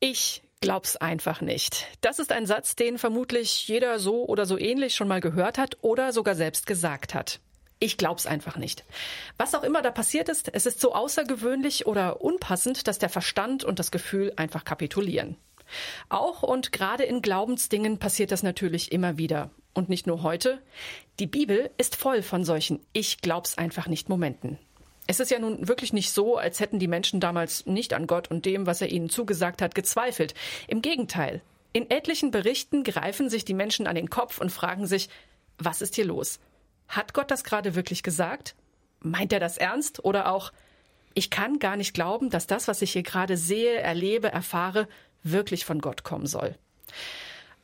Ich glaub's einfach nicht. Das ist ein Satz, den vermutlich jeder so oder so ähnlich schon mal gehört hat oder sogar selbst gesagt hat. Ich glaub's einfach nicht. Was auch immer da passiert ist, es ist so außergewöhnlich oder unpassend, dass der Verstand und das Gefühl einfach kapitulieren. Auch und gerade in Glaubensdingen passiert das natürlich immer wieder. Und nicht nur heute. Die Bibel ist voll von solchen Ich glaub's einfach nicht Momenten. Es ist ja nun wirklich nicht so, als hätten die Menschen damals nicht an Gott und dem, was er ihnen zugesagt hat, gezweifelt. Im Gegenteil. In etlichen Berichten greifen sich die Menschen an den Kopf und fragen sich, was ist hier los? Hat Gott das gerade wirklich gesagt? Meint er das ernst? Oder auch, ich kann gar nicht glauben, dass das, was ich hier gerade sehe, erlebe, erfahre, wirklich von Gott kommen soll.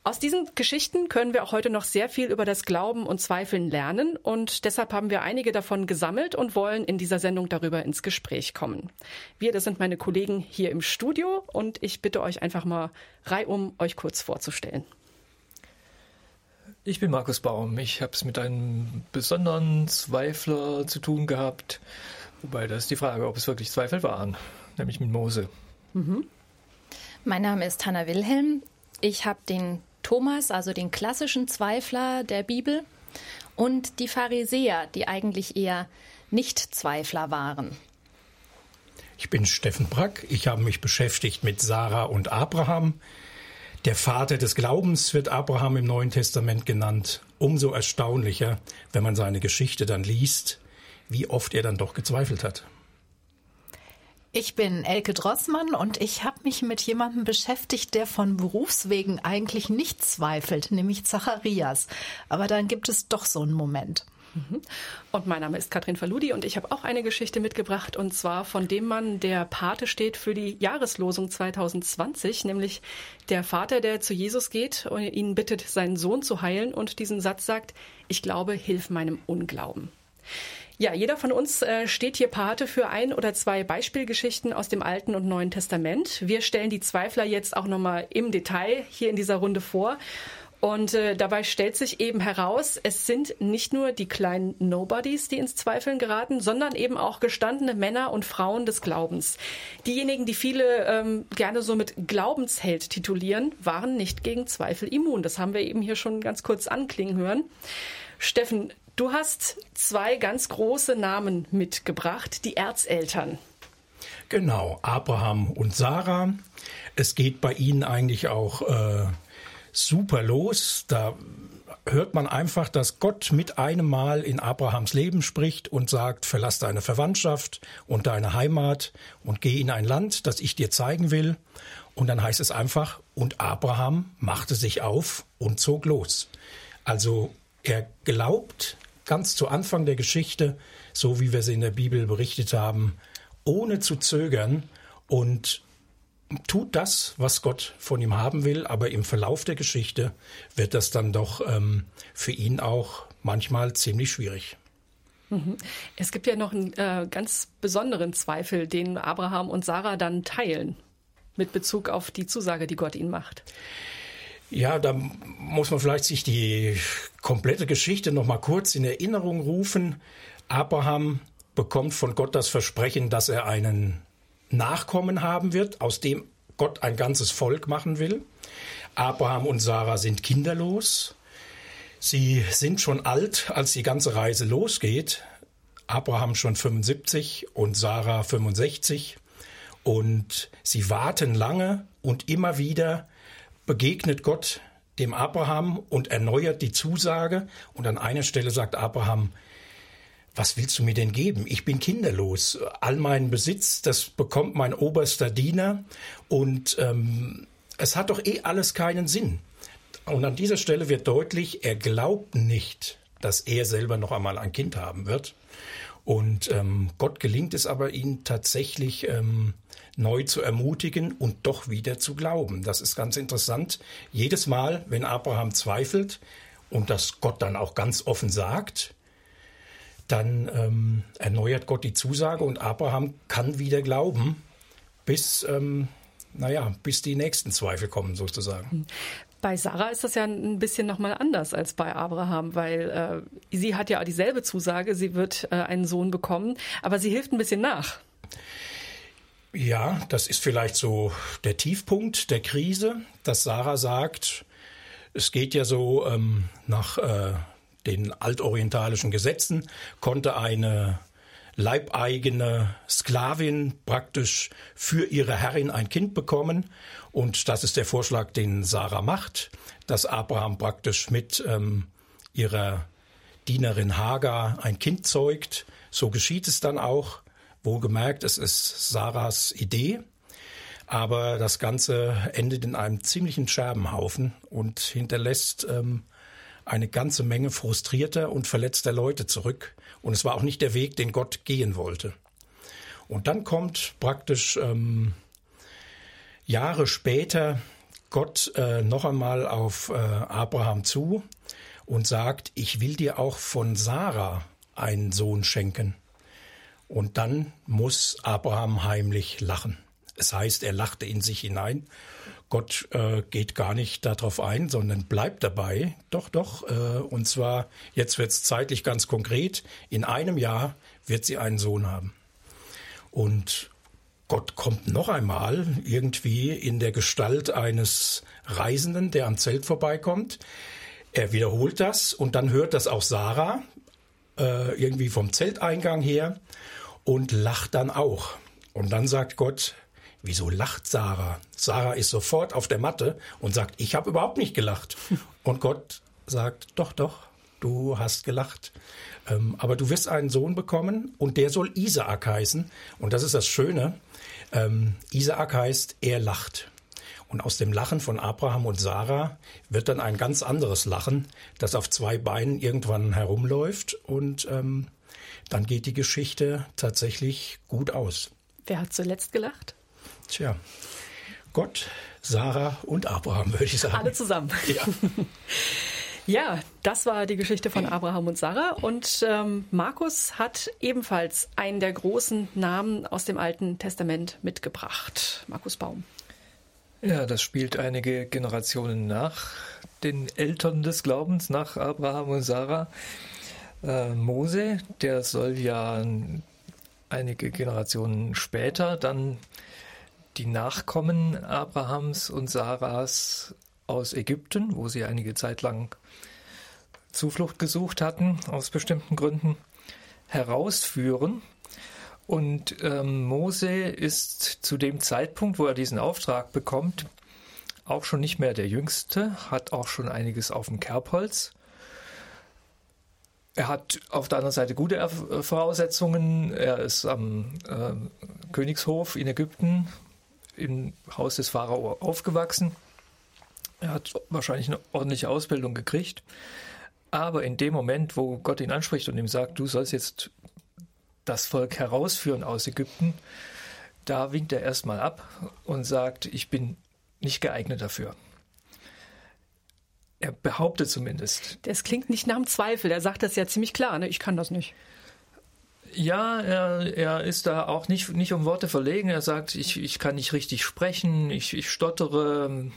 Aus diesen Geschichten können wir auch heute noch sehr viel über das Glauben und Zweifeln lernen und deshalb haben wir einige davon gesammelt und wollen in dieser Sendung darüber ins Gespräch kommen. Wir, das sind meine Kollegen hier im Studio und ich bitte euch einfach mal reihum, euch kurz vorzustellen. Ich bin Markus Baum. Ich habe es mit einem besonderen Zweifler zu tun gehabt. Wobei das ist die Frage, ob es wirklich Zweifel waren, nämlich mit Mose. Mhm. Mein Name ist Hanna Wilhelm. Ich habe den Thomas, also den klassischen Zweifler der Bibel, und die Pharisäer, die eigentlich eher Nicht-Zweifler waren. Ich bin Steffen Brack. Ich habe mich beschäftigt mit Sarah und Abraham. Der Vater des Glaubens wird Abraham im Neuen Testament genannt. Umso erstaunlicher, wenn man seine Geschichte dann liest, wie oft er dann doch gezweifelt hat. Ich bin Elke Drossmann und ich habe mich mit jemandem beschäftigt, der von Berufswegen eigentlich nicht zweifelt, nämlich Zacharias. Aber dann gibt es doch so einen Moment. Mhm. Und mein Name ist Katrin Faludi und ich habe auch eine Geschichte mitgebracht und zwar von dem Mann, der Pate steht für die Jahreslosung 2020, nämlich der Vater, der zu Jesus geht und ihn bittet, seinen Sohn zu heilen und diesen Satz sagt, ich glaube, hilf meinem Unglauben. Ja, jeder von uns äh, steht hier Pate für ein oder zwei Beispielgeschichten aus dem Alten und Neuen Testament. Wir stellen die Zweifler jetzt auch nochmal im Detail hier in dieser Runde vor. Und äh, dabei stellt sich eben heraus, es sind nicht nur die kleinen Nobodies, die ins Zweifeln geraten, sondern eben auch gestandene Männer und Frauen des Glaubens. Diejenigen, die viele ähm, gerne so mit Glaubensheld titulieren, waren nicht gegen Zweifel immun. Das haben wir eben hier schon ganz kurz anklingen hören. Steffen, Du hast zwei ganz große Namen mitgebracht, die Erzeltern. Genau, Abraham und Sarah. Es geht bei ihnen eigentlich auch äh, super los. Da hört man einfach, dass Gott mit einem Mal in Abrahams Leben spricht und sagt, verlass deine Verwandtschaft und deine Heimat und geh in ein Land, das ich dir zeigen will. Und dann heißt es einfach, und Abraham machte sich auf und zog los. Also er glaubt ganz zu Anfang der Geschichte, so wie wir sie in der Bibel berichtet haben, ohne zu zögern und tut das, was Gott von ihm haben will, aber im Verlauf der Geschichte wird das dann doch ähm, für ihn auch manchmal ziemlich schwierig. Mhm. Es gibt ja noch einen äh, ganz besonderen Zweifel, den Abraham und Sarah dann teilen mit Bezug auf die Zusage, die Gott ihnen macht. Ja, da muss man vielleicht sich die komplette Geschichte noch mal kurz in Erinnerung rufen. Abraham bekommt von Gott das Versprechen, dass er einen Nachkommen haben wird, aus dem Gott ein ganzes Volk machen will. Abraham und Sarah sind kinderlos. Sie sind schon alt, als die ganze Reise losgeht. Abraham schon 75 und Sarah 65. Und sie warten lange und immer wieder begegnet Gott dem Abraham und erneuert die Zusage. Und an einer Stelle sagt Abraham, was willst du mir denn geben? Ich bin kinderlos. All meinen Besitz, das bekommt mein oberster Diener. Und ähm, es hat doch eh alles keinen Sinn. Und an dieser Stelle wird deutlich, er glaubt nicht, dass er selber noch einmal ein Kind haben wird. Und ähm, Gott gelingt es aber, ihn tatsächlich ähm, neu zu ermutigen und doch wieder zu glauben. Das ist ganz interessant. Jedes Mal, wenn Abraham zweifelt und das Gott dann auch ganz offen sagt, dann ähm, erneuert Gott die Zusage und Abraham kann wieder glauben, bis, ähm, naja, bis die nächsten Zweifel kommen sozusagen. Bei Sarah ist das ja ein bisschen nochmal anders als bei Abraham, weil äh, sie hat ja dieselbe Zusage, sie wird äh, einen Sohn bekommen, aber sie hilft ein bisschen nach. Ja, das ist vielleicht so der Tiefpunkt der Krise, dass Sarah sagt, es geht ja so ähm, nach äh, den altorientalischen Gesetzen, konnte eine leibeigene Sklavin praktisch für ihre Herrin ein Kind bekommen. Und das ist der Vorschlag, den Sarah macht, dass Abraham praktisch mit ähm, ihrer Dienerin Hagar ein Kind zeugt. So geschieht es dann auch. Wohlgemerkt, es ist Sarahs Idee. Aber das Ganze endet in einem ziemlichen Scherbenhaufen und hinterlässt ähm, eine ganze Menge frustrierter und verletzter Leute zurück. Und es war auch nicht der Weg, den Gott gehen wollte. Und dann kommt praktisch ähm, Jahre später Gott äh, noch einmal auf äh, Abraham zu und sagt, ich will dir auch von Sarah einen Sohn schenken. Und dann muss Abraham heimlich lachen. Es heißt, er lachte in sich hinein. Gott äh, geht gar nicht darauf ein, sondern bleibt dabei. Doch, doch. Äh, und zwar, jetzt wird es zeitlich ganz konkret. In einem Jahr wird sie einen Sohn haben. Und Gott kommt noch einmal irgendwie in der Gestalt eines Reisenden, der am Zelt vorbeikommt. Er wiederholt das und dann hört das auch Sarah äh, irgendwie vom Zelteingang her und lacht dann auch. Und dann sagt Gott, wieso lacht Sarah? Sarah ist sofort auf der Matte und sagt, ich habe überhaupt nicht gelacht. Und Gott sagt, doch, doch, du hast gelacht. Ähm, aber du wirst einen Sohn bekommen und der soll Isaak heißen. Und das ist das Schöne. Ähm, Isaak heißt, er lacht. Und aus dem Lachen von Abraham und Sarah wird dann ein ganz anderes Lachen, das auf zwei Beinen irgendwann herumläuft und ähm, dann geht die Geschichte tatsächlich gut aus. Wer hat zuletzt gelacht? Tja, Gott, Sarah und Abraham, würde ich sagen. Alle zusammen. Ja. Ja, das war die Geschichte von Abraham und Sarah. Und ähm, Markus hat ebenfalls einen der großen Namen aus dem Alten Testament mitgebracht. Markus Baum. Ja, das spielt einige Generationen nach den Eltern des Glaubens, nach Abraham und Sarah. Äh, Mose, der soll ja einige Generationen später dann die Nachkommen Abrahams und Sarahs aus Ägypten, wo sie einige Zeit lang Zuflucht gesucht hatten, aus bestimmten Gründen, herausführen und ähm, Mose ist zu dem Zeitpunkt, wo er diesen Auftrag bekommt, auch schon nicht mehr der Jüngste, hat auch schon einiges auf dem Kerbholz. Er hat auf der anderen Seite gute Voraussetzungen. Er ist am äh, Königshof in Ägypten im Haus des Pharao aufgewachsen. Er hat wahrscheinlich eine ordentliche Ausbildung gekriegt. Aber in dem Moment, wo Gott ihn anspricht und ihm sagt, du sollst jetzt das Volk herausführen aus Ägypten, da winkt er erstmal ab und sagt, ich bin nicht geeignet dafür. Er behauptet zumindest. Das klingt nicht nach einem Zweifel. Er sagt das ja ziemlich klar, ne? ich kann das nicht. Ja, er, er ist da auch nicht, nicht um Worte verlegen. Er sagt, ich, ich kann nicht richtig sprechen, ich, ich stottere,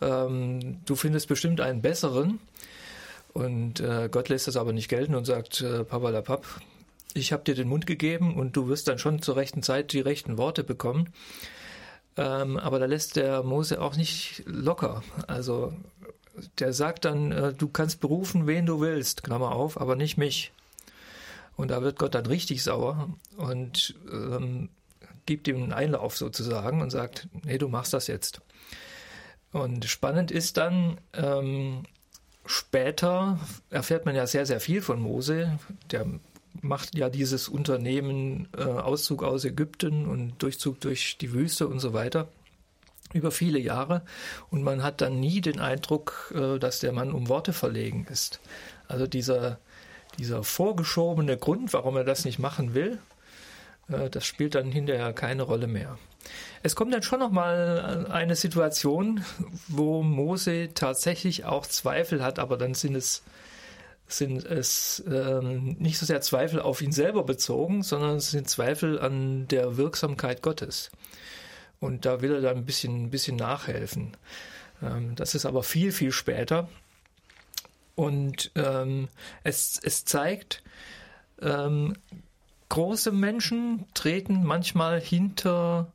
ähm, du findest bestimmt einen besseren. Und äh, Gott lässt das aber nicht gelten und sagt, äh, Papa la Papp, ich habe dir den Mund gegeben und du wirst dann schon zur rechten Zeit die rechten Worte bekommen. Ähm, aber da lässt der Mose auch nicht locker. Also der sagt dann, äh, du kannst berufen, wen du willst, Klammer auf, aber nicht mich. Und da wird Gott dann richtig sauer und ähm, gibt ihm einen Einlauf sozusagen und sagt, nee, du machst das jetzt. Und spannend ist dann, ähm, später erfährt man ja sehr, sehr viel von Mose. Der macht ja dieses Unternehmen äh, Auszug aus Ägypten und Durchzug durch die Wüste und so weiter über viele Jahre und man hat dann nie den Eindruck, äh, dass der Mann um Worte verlegen ist. Also dieser, dieser vorgeschobene Grund, warum er das nicht machen will, äh, das spielt dann hinterher keine Rolle mehr. Es kommt dann schon noch mal eine Situation, wo Mose tatsächlich auch Zweifel hat, aber dann sind es sind es ähm, nicht so sehr Zweifel auf ihn selber bezogen, sondern es sind Zweifel an der Wirksamkeit Gottes. Und da will er dann ein bisschen, ein bisschen nachhelfen. Ähm, das ist aber viel, viel später. Und ähm, es, es zeigt, ähm, große Menschen treten manchmal hinter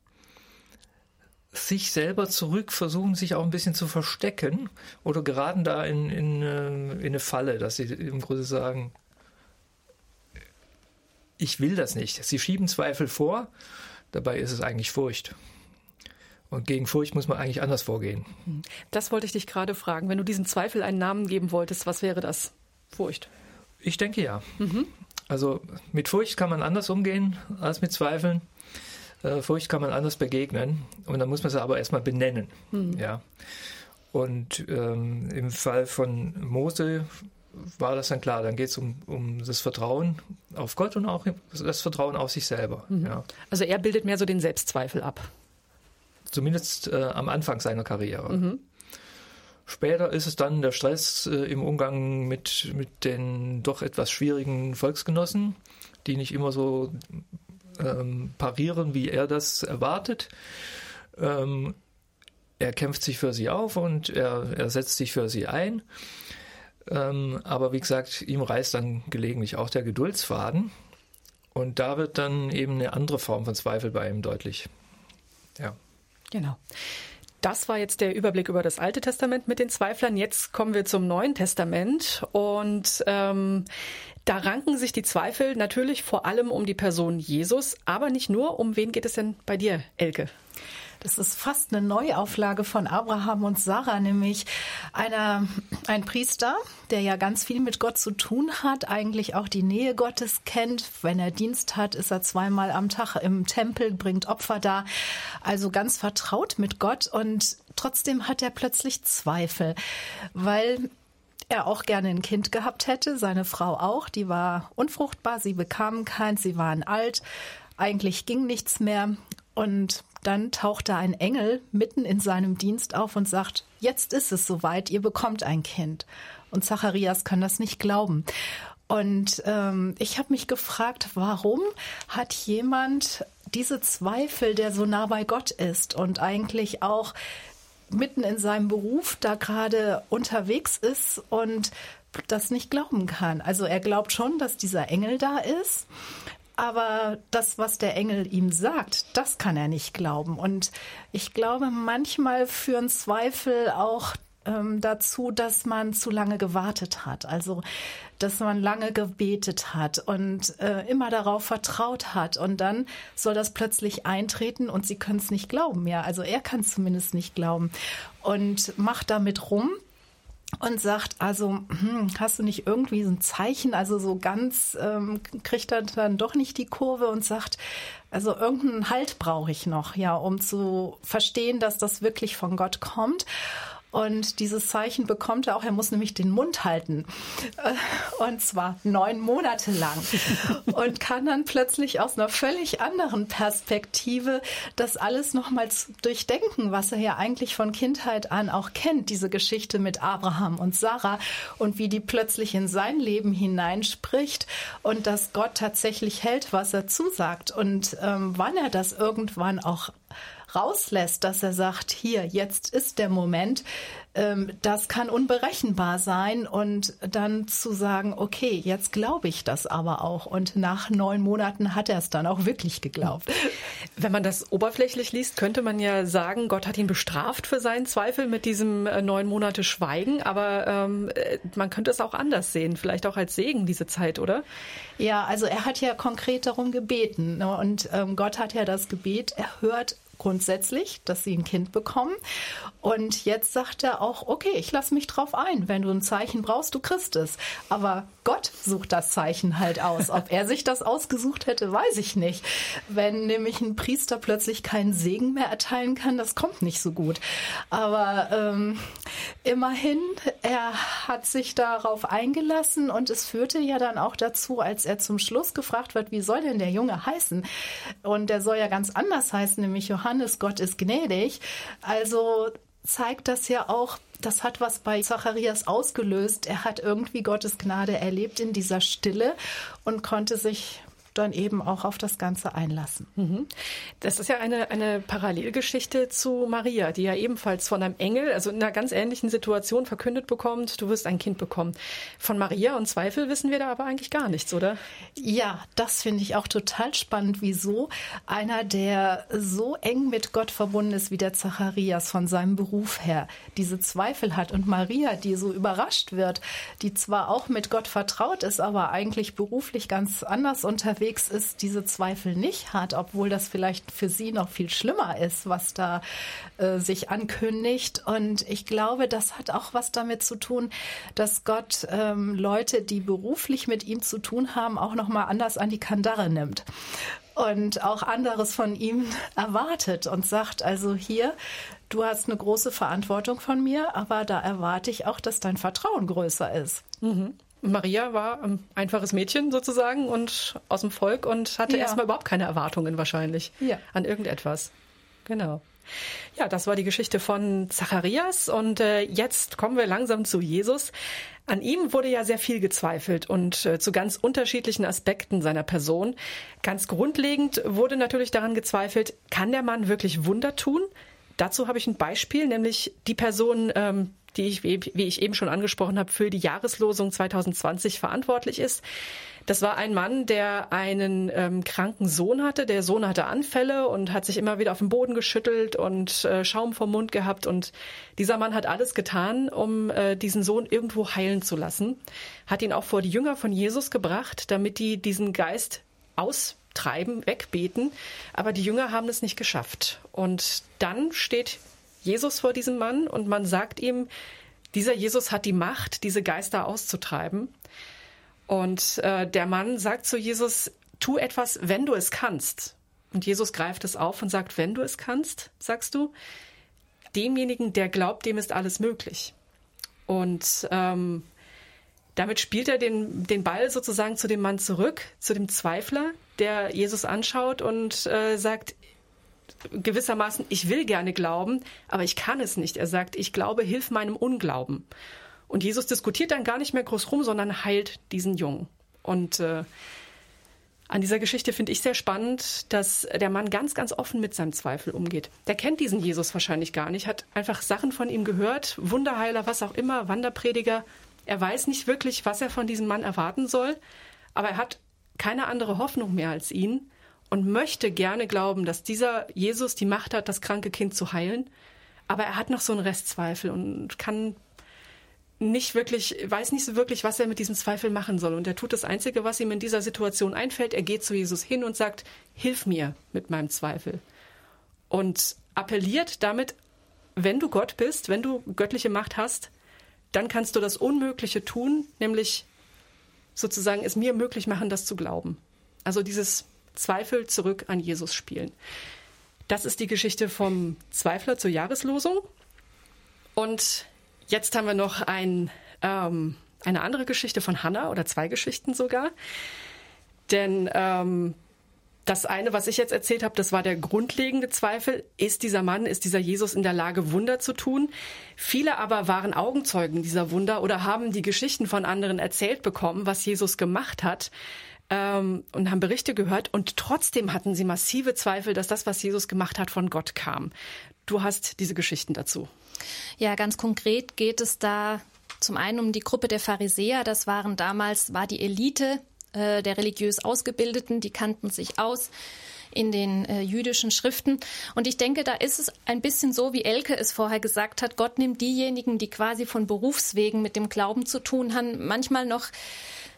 sich selber zurück, versuchen sich auch ein bisschen zu verstecken oder geraten da in, in, äh, in eine Falle, dass sie im Grunde sagen, ich will das nicht. Sie schieben Zweifel vor, dabei ist es eigentlich Furcht. Und gegen Furcht muss man eigentlich anders vorgehen. Das wollte ich dich gerade fragen. Wenn du diesem Zweifel einen Namen geben wolltest, was wäre das? Furcht? Ich denke ja. Mhm. Also mit Furcht kann man anders umgehen als mit Zweifeln. Äh, Furcht kann man anders begegnen und dann muss man sie aber erstmal benennen. Mhm. Ja. Und ähm, im Fall von Mose war das dann klar. Dann geht es um, um das Vertrauen auf Gott und auch das Vertrauen auf sich selber. Mhm. Ja. Also er bildet mehr so den Selbstzweifel ab. Zumindest äh, am Anfang seiner Karriere. Mhm. Später ist es dann der Stress äh, im Umgang mit, mit den doch etwas schwierigen Volksgenossen, die nicht immer so ähm, parieren, wie er das erwartet. Ähm, er kämpft sich für sie auf und er, er setzt sich für sie ein. Ähm, aber wie gesagt, ihm reißt dann gelegentlich auch der Geduldsfaden. Und da wird dann eben eine andere Form von Zweifel bei ihm deutlich. Ja. Genau. Das war jetzt der Überblick über das Alte Testament mit den Zweiflern. Jetzt kommen wir zum Neuen Testament und ähm, da ranken sich die Zweifel natürlich vor allem um die Person Jesus, aber nicht nur. Um wen geht es denn bei dir, Elke? Das ist fast eine Neuauflage von Abraham und Sarah, nämlich einer, ein Priester, der ja ganz viel mit Gott zu tun hat, eigentlich auch die Nähe Gottes kennt. Wenn er Dienst hat, ist er zweimal am Tag im Tempel, bringt Opfer da. Also ganz vertraut mit Gott und trotzdem hat er plötzlich Zweifel, weil er auch gerne ein Kind gehabt hätte, seine Frau auch, die war unfruchtbar, sie bekamen keins, sie waren alt, eigentlich ging nichts mehr und dann taucht da ein Engel mitten in seinem Dienst auf und sagt, jetzt ist es soweit, ihr bekommt ein Kind. Und Zacharias kann das nicht glauben. Und ähm, ich habe mich gefragt, warum hat jemand diese Zweifel, der so nah bei Gott ist und eigentlich auch mitten in seinem Beruf da gerade unterwegs ist und das nicht glauben kann. Also er glaubt schon, dass dieser Engel da ist, aber das, was der Engel ihm sagt, das kann er nicht glauben. Und ich glaube, manchmal führen Zweifel auch ähm, dazu, dass man zu lange gewartet hat. Also, dass man lange gebetet hat und äh, immer darauf vertraut hat. Und dann soll das plötzlich eintreten und sie können es nicht glauben. Ja, also er kann es zumindest nicht glauben und macht damit rum und sagt, also hm, hast du nicht irgendwie so ein Zeichen, also so ganz ähm, kriegt er dann doch nicht die Kurve und sagt, also irgendeinen Halt brauche ich noch, ja, um zu verstehen, dass das wirklich von Gott kommt. Und dieses Zeichen bekommt er auch. Er muss nämlich den Mund halten. Äh, und zwar neun Monate lang. Und kann dann plötzlich aus einer völlig anderen Perspektive das alles nochmal durchdenken, was er ja eigentlich von Kindheit an auch kennt. Diese Geschichte mit Abraham und Sarah und wie die plötzlich in sein Leben hineinspricht und dass Gott tatsächlich hält, was er zusagt. Und ähm, wann er das irgendwann auch rauslässt, dass er sagt, hier, jetzt ist der Moment, ähm, das kann unberechenbar sein und dann zu sagen, okay, jetzt glaube ich das aber auch. Und nach neun Monaten hat er es dann auch wirklich geglaubt. Wenn man das oberflächlich liest, könnte man ja sagen, Gott hat ihn bestraft für seinen Zweifel mit diesem äh, neun Monate Schweigen. Aber ähm, äh, man könnte es auch anders sehen, vielleicht auch als Segen diese Zeit, oder? Ja, also er hat ja konkret darum gebeten. Ne? Und ähm, Gott hat ja das Gebet erhört grundsätzlich, dass sie ein Kind bekommen. Und jetzt sagt er auch, okay, ich lasse mich drauf ein. Wenn du ein Zeichen brauchst, du kriegst es. Aber Gott sucht das Zeichen halt aus. Ob er sich das ausgesucht hätte, weiß ich nicht. Wenn nämlich ein Priester plötzlich keinen Segen mehr erteilen kann, das kommt nicht so gut. Aber ähm, immerhin, er hat sich darauf eingelassen und es führte ja dann auch dazu, als er zum Schluss gefragt wird, wie soll denn der Junge heißen? Und der soll ja ganz anders heißen, nämlich Johannes Johannes, Gott ist gnädig. Also zeigt das ja auch, das hat was bei Zacharias ausgelöst. Er hat irgendwie Gottes Gnade erlebt in dieser Stille und konnte sich dann eben auch auf das Ganze einlassen. Mhm. Das ist ja eine, eine Parallelgeschichte zu Maria, die ja ebenfalls von einem Engel, also in einer ganz ähnlichen Situation verkündet bekommt, du wirst ein Kind bekommen. Von Maria und Zweifel wissen wir da aber eigentlich gar nichts, oder? Ja, das finde ich auch total spannend. Wieso einer, der so eng mit Gott verbunden ist wie der Zacharias von seinem Beruf her, diese Zweifel hat und Maria, die so überrascht wird, die zwar auch mit Gott vertraut ist, aber eigentlich beruflich ganz anders unterwegs ist, diese Zweifel nicht hat, obwohl das vielleicht für sie noch viel schlimmer ist, was da äh, sich ankündigt. Und ich glaube, das hat auch was damit zu tun, dass Gott ähm, Leute, die beruflich mit ihm zu tun haben, auch noch mal anders an die Kandare nimmt und auch anderes von ihm erwartet und sagt, also hier, du hast eine große Verantwortung von mir, aber da erwarte ich auch, dass dein Vertrauen größer ist. Mhm. Maria war ein einfaches Mädchen sozusagen und aus dem Volk und hatte ja. erstmal überhaupt keine Erwartungen wahrscheinlich ja. an irgendetwas. Genau. Ja, das war die Geschichte von Zacharias und äh, jetzt kommen wir langsam zu Jesus. An ihm wurde ja sehr viel gezweifelt und äh, zu ganz unterschiedlichen Aspekten seiner Person. Ganz grundlegend wurde natürlich daran gezweifelt, kann der Mann wirklich Wunder tun? Dazu habe ich ein Beispiel, nämlich die Person, ähm, die ich, wie ich eben schon angesprochen habe, für die Jahreslosung 2020 verantwortlich ist. Das war ein Mann, der einen ähm, kranken Sohn hatte. Der Sohn hatte Anfälle und hat sich immer wieder auf den Boden geschüttelt und äh, Schaum vom Mund gehabt. Und dieser Mann hat alles getan, um äh, diesen Sohn irgendwo heilen zu lassen. Hat ihn auch vor die Jünger von Jesus gebracht, damit die diesen Geist austreiben, wegbeten. Aber die Jünger haben es nicht geschafft. Und dann steht Jesus vor diesem Mann und man sagt ihm, dieser Jesus hat die Macht, diese Geister auszutreiben. Und äh, der Mann sagt zu Jesus, tu etwas, wenn du es kannst. Und Jesus greift es auf und sagt, wenn du es kannst, sagst du, demjenigen, der glaubt, dem ist alles möglich. Und ähm, damit spielt er den, den Ball sozusagen zu dem Mann zurück, zu dem Zweifler, der Jesus anschaut und äh, sagt, gewissermaßen, ich will gerne glauben, aber ich kann es nicht. Er sagt, ich glaube, hilf meinem Unglauben. Und Jesus diskutiert dann gar nicht mehr groß rum, sondern heilt diesen Jungen. Und äh, an dieser Geschichte finde ich sehr spannend, dass der Mann ganz, ganz offen mit seinem Zweifel umgeht. Der kennt diesen Jesus wahrscheinlich gar nicht, hat einfach Sachen von ihm gehört, Wunderheiler, was auch immer, Wanderprediger. Er weiß nicht wirklich, was er von diesem Mann erwarten soll, aber er hat keine andere Hoffnung mehr als ihn und möchte gerne glauben, dass dieser Jesus die Macht hat, das kranke Kind zu heilen. Aber er hat noch so einen Restzweifel und kann nicht wirklich, weiß nicht so wirklich, was er mit diesem Zweifel machen soll. Und er tut das Einzige, was ihm in dieser Situation einfällt. Er geht zu Jesus hin und sagt, hilf mir mit meinem Zweifel. Und appelliert damit, wenn du Gott bist, wenn du göttliche Macht hast, dann kannst du das Unmögliche tun, nämlich sozusagen es mir möglich machen, das zu glauben. Also dieses Zweifel zurück an Jesus spielen. Das ist die Geschichte vom Zweifler zur Jahreslosung. Und Jetzt haben wir noch ein, ähm, eine andere Geschichte von Hannah oder zwei Geschichten sogar. Denn ähm, das eine, was ich jetzt erzählt habe, das war der grundlegende Zweifel. Ist dieser Mann, ist dieser Jesus in der Lage, Wunder zu tun? Viele aber waren Augenzeugen dieser Wunder oder haben die Geschichten von anderen erzählt bekommen, was Jesus gemacht hat ähm, und haben Berichte gehört. Und trotzdem hatten sie massive Zweifel, dass das, was Jesus gemacht hat, von Gott kam. Du hast diese Geschichten dazu. Ja, ganz konkret geht es da zum einen um die Gruppe der Pharisäer. Das waren damals, war die Elite äh, der religiös Ausgebildeten, die kannten sich aus in den äh, jüdischen Schriften. Und ich denke, da ist es ein bisschen so, wie Elke es vorher gesagt hat. Gott nimmt diejenigen, die quasi von Berufswegen mit dem Glauben zu tun haben, manchmal noch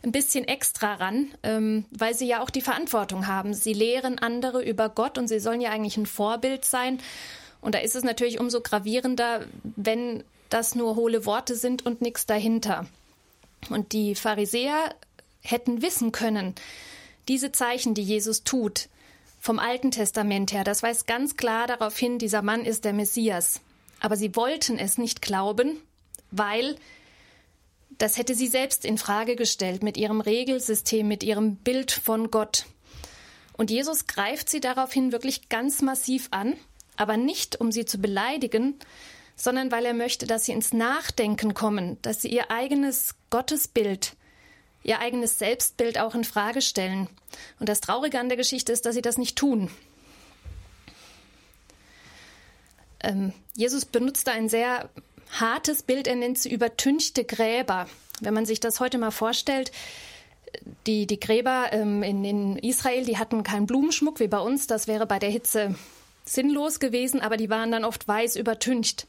ein bisschen extra ran, ähm, weil sie ja auch die Verantwortung haben. Sie lehren andere über Gott und sie sollen ja eigentlich ein Vorbild sein. Und da ist es natürlich umso gravierender, wenn das nur hohle Worte sind und nichts dahinter. Und die Pharisäer hätten wissen können, diese Zeichen, die Jesus tut, vom Alten Testament her, das weist ganz klar darauf hin, dieser Mann ist der Messias. Aber sie wollten es nicht glauben, weil das hätte sie selbst in Frage gestellt mit ihrem Regelsystem, mit ihrem Bild von Gott. Und Jesus greift sie daraufhin wirklich ganz massiv an aber nicht, um sie zu beleidigen, sondern weil er möchte, dass sie ins Nachdenken kommen, dass sie ihr eigenes Gottesbild ihr eigenes Selbstbild auch in Frage stellen. Und das Traurige an der Geschichte ist, dass sie das nicht tun. Ähm, Jesus benutzt da ein sehr hartes Bild, er nennt sie übertünchte Gräber. Wenn man sich das heute mal vorstellt, die, die Gräber ähm, in, in Israel, die hatten keinen Blumenschmuck wie bei uns, das wäre bei der Hitze sinnlos gewesen, aber die waren dann oft weiß übertüncht.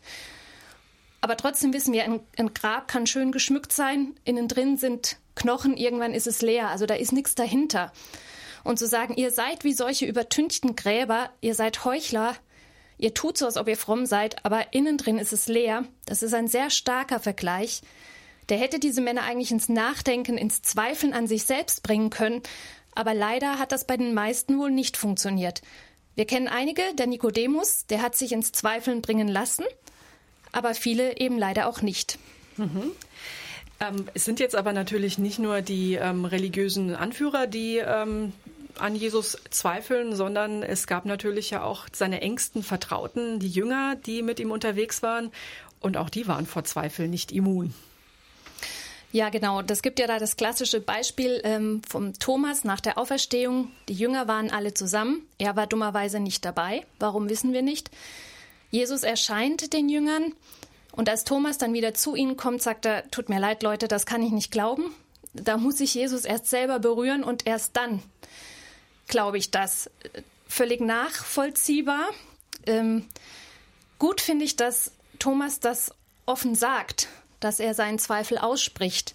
Aber trotzdem wissen wir, ein, ein, Grab kann schön geschmückt sein, innen drin sind Knochen, irgendwann ist es leer, also da ist nichts dahinter. Und zu sagen, ihr seid wie solche übertünchten Gräber, ihr seid Heuchler, ihr tut so, als ob ihr fromm seid, aber innen drin ist es leer, das ist ein sehr starker Vergleich. Der hätte diese Männer eigentlich ins Nachdenken, ins Zweifeln an sich selbst bringen können, aber leider hat das bei den meisten wohl nicht funktioniert. Wir kennen einige, der Nikodemus, der hat sich ins Zweifeln bringen lassen, aber viele eben leider auch nicht. Mhm. Ähm, es sind jetzt aber natürlich nicht nur die ähm, religiösen Anführer, die ähm, an Jesus zweifeln, sondern es gab natürlich ja auch seine engsten Vertrauten, die Jünger, die mit ihm unterwegs waren. Und auch die waren vor Zweifel nicht immun. Ja, genau. Das gibt ja da das klassische Beispiel ähm, vom Thomas nach der Auferstehung. Die Jünger waren alle zusammen. Er war dummerweise nicht dabei. Warum wissen wir nicht? Jesus erscheint den Jüngern und als Thomas dann wieder zu ihnen kommt, sagt er, tut mir leid, Leute, das kann ich nicht glauben. Da muss ich Jesus erst selber berühren und erst dann glaube ich das. Völlig nachvollziehbar. Ähm, gut finde ich, dass Thomas das offen sagt, dass er seinen Zweifel ausspricht.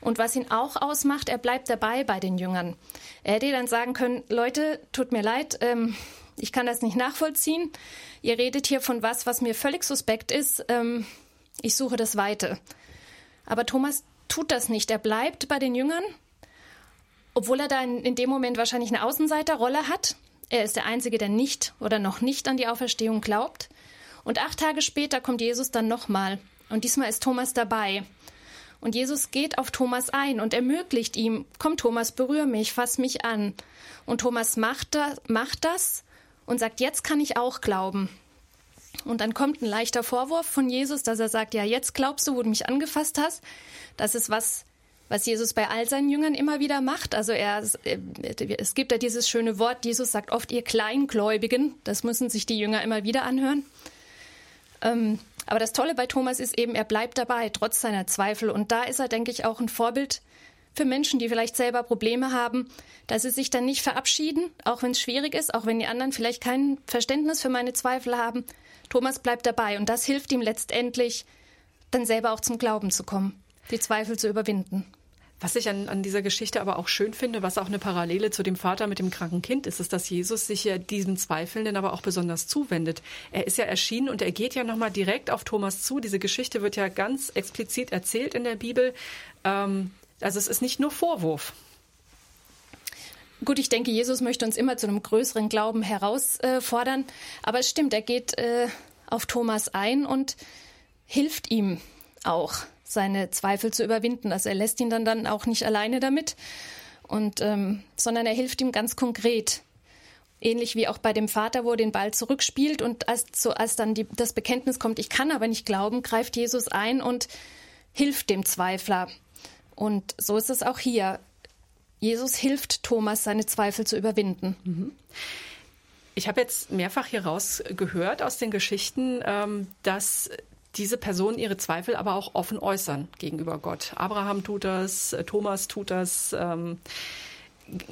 Und was ihn auch ausmacht, er bleibt dabei bei den Jüngern. Er hätte dann sagen können, Leute, tut mir leid, ähm, ich kann das nicht nachvollziehen. Ihr redet hier von was, was mir völlig suspekt ist. Ähm, ich suche das Weite. Aber Thomas tut das nicht. Er bleibt bei den Jüngern, obwohl er da in, in dem Moment wahrscheinlich eine Außenseiterrolle hat. Er ist der Einzige, der nicht oder noch nicht an die Auferstehung glaubt. Und acht Tage später kommt Jesus dann nochmal. Und diesmal ist Thomas dabei. Und Jesus geht auf Thomas ein und ermöglicht ihm, komm Thomas, berühr mich, fass mich an. Und Thomas macht das, macht das und sagt, jetzt kann ich auch glauben. Und dann kommt ein leichter Vorwurf von Jesus, dass er sagt, ja, jetzt glaubst du, wo du mich angefasst hast. Das ist was, was Jesus bei all seinen Jüngern immer wieder macht. Also er, es gibt ja dieses schöne Wort, Jesus sagt oft, ihr Kleingläubigen. Das müssen sich die Jünger immer wieder anhören. Ähm, aber das Tolle bei Thomas ist eben, er bleibt dabei, trotz seiner Zweifel. Und da ist er, denke ich, auch ein Vorbild für Menschen, die vielleicht selber Probleme haben, dass sie sich dann nicht verabschieden, auch wenn es schwierig ist, auch wenn die anderen vielleicht kein Verständnis für meine Zweifel haben. Thomas bleibt dabei und das hilft ihm letztendlich, dann selber auch zum Glauben zu kommen, die Zweifel zu überwinden. Was ich an, an dieser Geschichte aber auch schön finde, was auch eine Parallele zu dem Vater mit dem kranken Kind ist, ist, dass Jesus sich ja diesen Zweifelnden aber auch besonders zuwendet. Er ist ja erschienen und er geht ja nochmal direkt auf Thomas zu. Diese Geschichte wird ja ganz explizit erzählt in der Bibel. Ähm, also es ist nicht nur Vorwurf. Gut, ich denke, Jesus möchte uns immer zu einem größeren Glauben herausfordern. aber es stimmt, er geht äh, auf Thomas ein und hilft ihm auch, seine Zweifel zu überwinden. Also er lässt ihn dann, dann auch nicht alleine damit, und, ähm, sondern er hilft ihm ganz konkret. Ähnlich wie auch bei dem Vater, wo er den Ball zurückspielt und als, so, als dann die, das Bekenntnis kommt, ich kann aber nicht glauben, greift Jesus ein und hilft dem Zweifler. Und so ist es auch hier. Jesus hilft Thomas, seine Zweifel zu überwinden. Mhm. Ich habe jetzt mehrfach hier rausgehört aus den Geschichten, ähm, dass diese Personen ihre Zweifel aber auch offen äußern gegenüber Gott. Abraham tut das, äh, Thomas tut das. Ähm,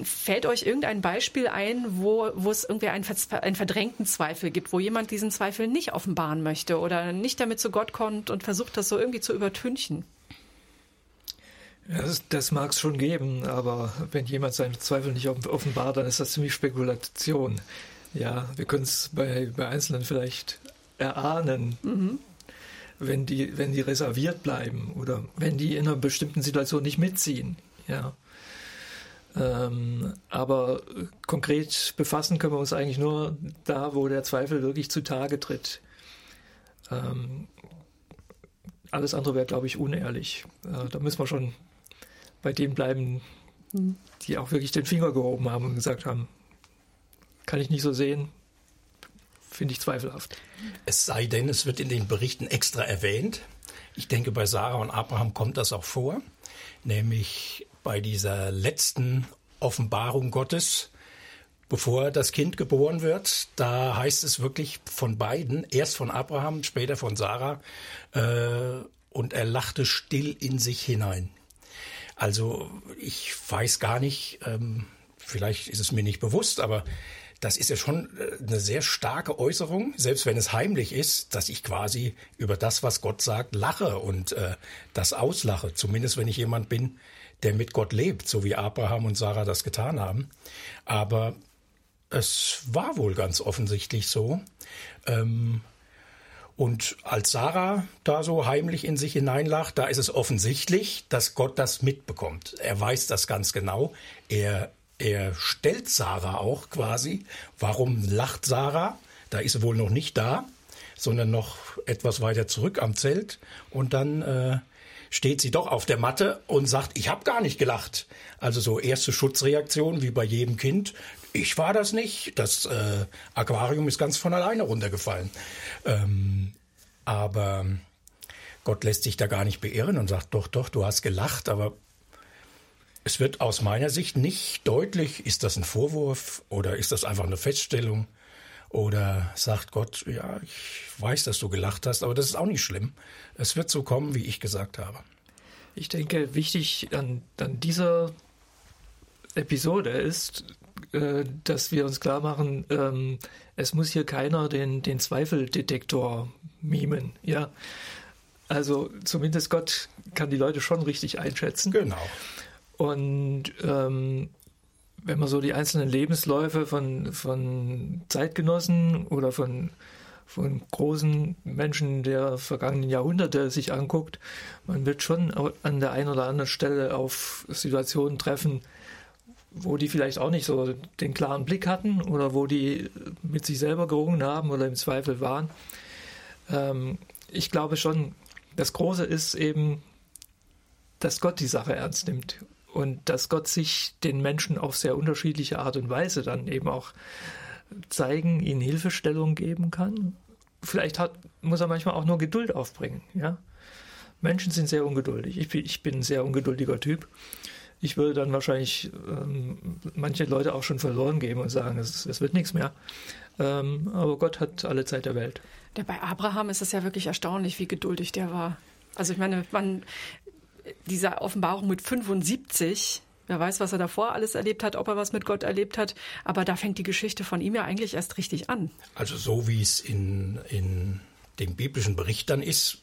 fällt euch irgendein Beispiel ein, wo, wo es irgendwie einen, einen verdrängten Zweifel gibt, wo jemand diesen Zweifel nicht offenbaren möchte oder nicht damit zu Gott kommt und versucht, das so irgendwie zu übertünchen? Ja, das, das mag es schon geben, aber wenn jemand seine Zweifel nicht offenbart, dann ist das ziemlich Spekulation. Ja, wir können es bei, bei Einzelnen vielleicht erahnen, mhm. Wenn, die, wenn die reserviert bleiben oder wenn die in einer bestimmten Situation nicht mitziehen. Ja. Ähm, aber konkret befassen können wir uns eigentlich nur da, wo der Zweifel wirklich zutage tritt. Ähm, alles andere wäre, glaube ich, unehrlich. Äh, da müssen wir schon bei denen bleiben, die auch wirklich den Finger gehoben haben und gesagt haben, kann ich nicht so sehen, finde ich zweifelhaft. Es sei denn, es wird in den Berichten extra erwähnt. Ich denke, bei Sarah und Abraham kommt das auch vor, nämlich bei dieser letzten Offenbarung Gottes, bevor das Kind geboren wird. Da heißt es wirklich von beiden, erst von Abraham, später von Sarah, äh, und er lachte still in sich hinein. Also ich weiß gar nicht, ähm, vielleicht ist es mir nicht bewusst, aber das ist ja schon äh, eine sehr starke Äußerung, selbst wenn es heimlich ist, dass ich quasi über das, was Gott sagt, lache und äh, das auslache. Zumindest wenn ich jemand bin, der mit Gott lebt, so wie Abraham und Sarah das getan haben. Aber es war wohl ganz offensichtlich so. Ähm, und als Sarah da so heimlich in sich hineinlacht, da ist es offensichtlich, dass Gott das mitbekommt. Er weiß das ganz genau. Er, er stellt Sarah auch quasi. Warum lacht Sarah? Da ist sie wohl noch nicht da, sondern noch etwas weiter zurück am Zelt. Und dann äh, steht sie doch auf der Matte und sagt, ich habe gar nicht gelacht. Also so erste Schutzreaktion wie bei jedem Kind. Ich war das nicht. Das äh, Aquarium ist ganz von alleine runtergefallen. Ähm, aber Gott lässt sich da gar nicht beirren und sagt, doch, doch, du hast gelacht, aber es wird aus meiner Sicht nicht deutlich, ist das ein Vorwurf oder ist das einfach eine Feststellung oder sagt Gott, ja, ich weiß, dass du gelacht hast, aber das ist auch nicht schlimm. Es wird so kommen, wie ich gesagt habe. Ich denke, wichtig an, an dieser Episode ist, äh, dass wir uns klar machen, ähm, es muss hier keiner den, den Zweifeldetektor mimen. Ja. Also zumindest Gott kann die Leute schon richtig einschätzen. Genau. Und ähm, wenn man so die einzelnen Lebensläufe von, von Zeitgenossen oder von, von großen Menschen der vergangenen Jahrhunderte sich anguckt, man wird schon an der einen oder anderen Stelle auf Situationen treffen, wo die vielleicht auch nicht so den klaren Blick hatten oder wo die mit sich selber gerungen haben oder im Zweifel waren. Ähm, ich glaube schon, das Große ist eben, dass Gott die Sache ernst nimmt und dass Gott sich den Menschen auf sehr unterschiedliche Art und Weise dann eben auch zeigen, ihnen Hilfestellung geben kann. Vielleicht hat, muss er manchmal auch nur Geduld aufbringen. Ja? Menschen sind sehr ungeduldig. Ich bin, ich bin ein sehr ungeduldiger Typ ich würde dann wahrscheinlich ähm, manche Leute auch schon verloren geben und sagen, es, es wird nichts mehr. Ähm, aber Gott hat alle Zeit der Welt. Der bei Abraham ist es ja wirklich erstaunlich, wie geduldig der war. Also ich meine, man, diese Offenbarung mit 75, wer weiß, was er davor alles erlebt hat, ob er was mit Gott erlebt hat, aber da fängt die Geschichte von ihm ja eigentlich erst richtig an. Also so wie es in, in dem biblischen Bericht dann ist,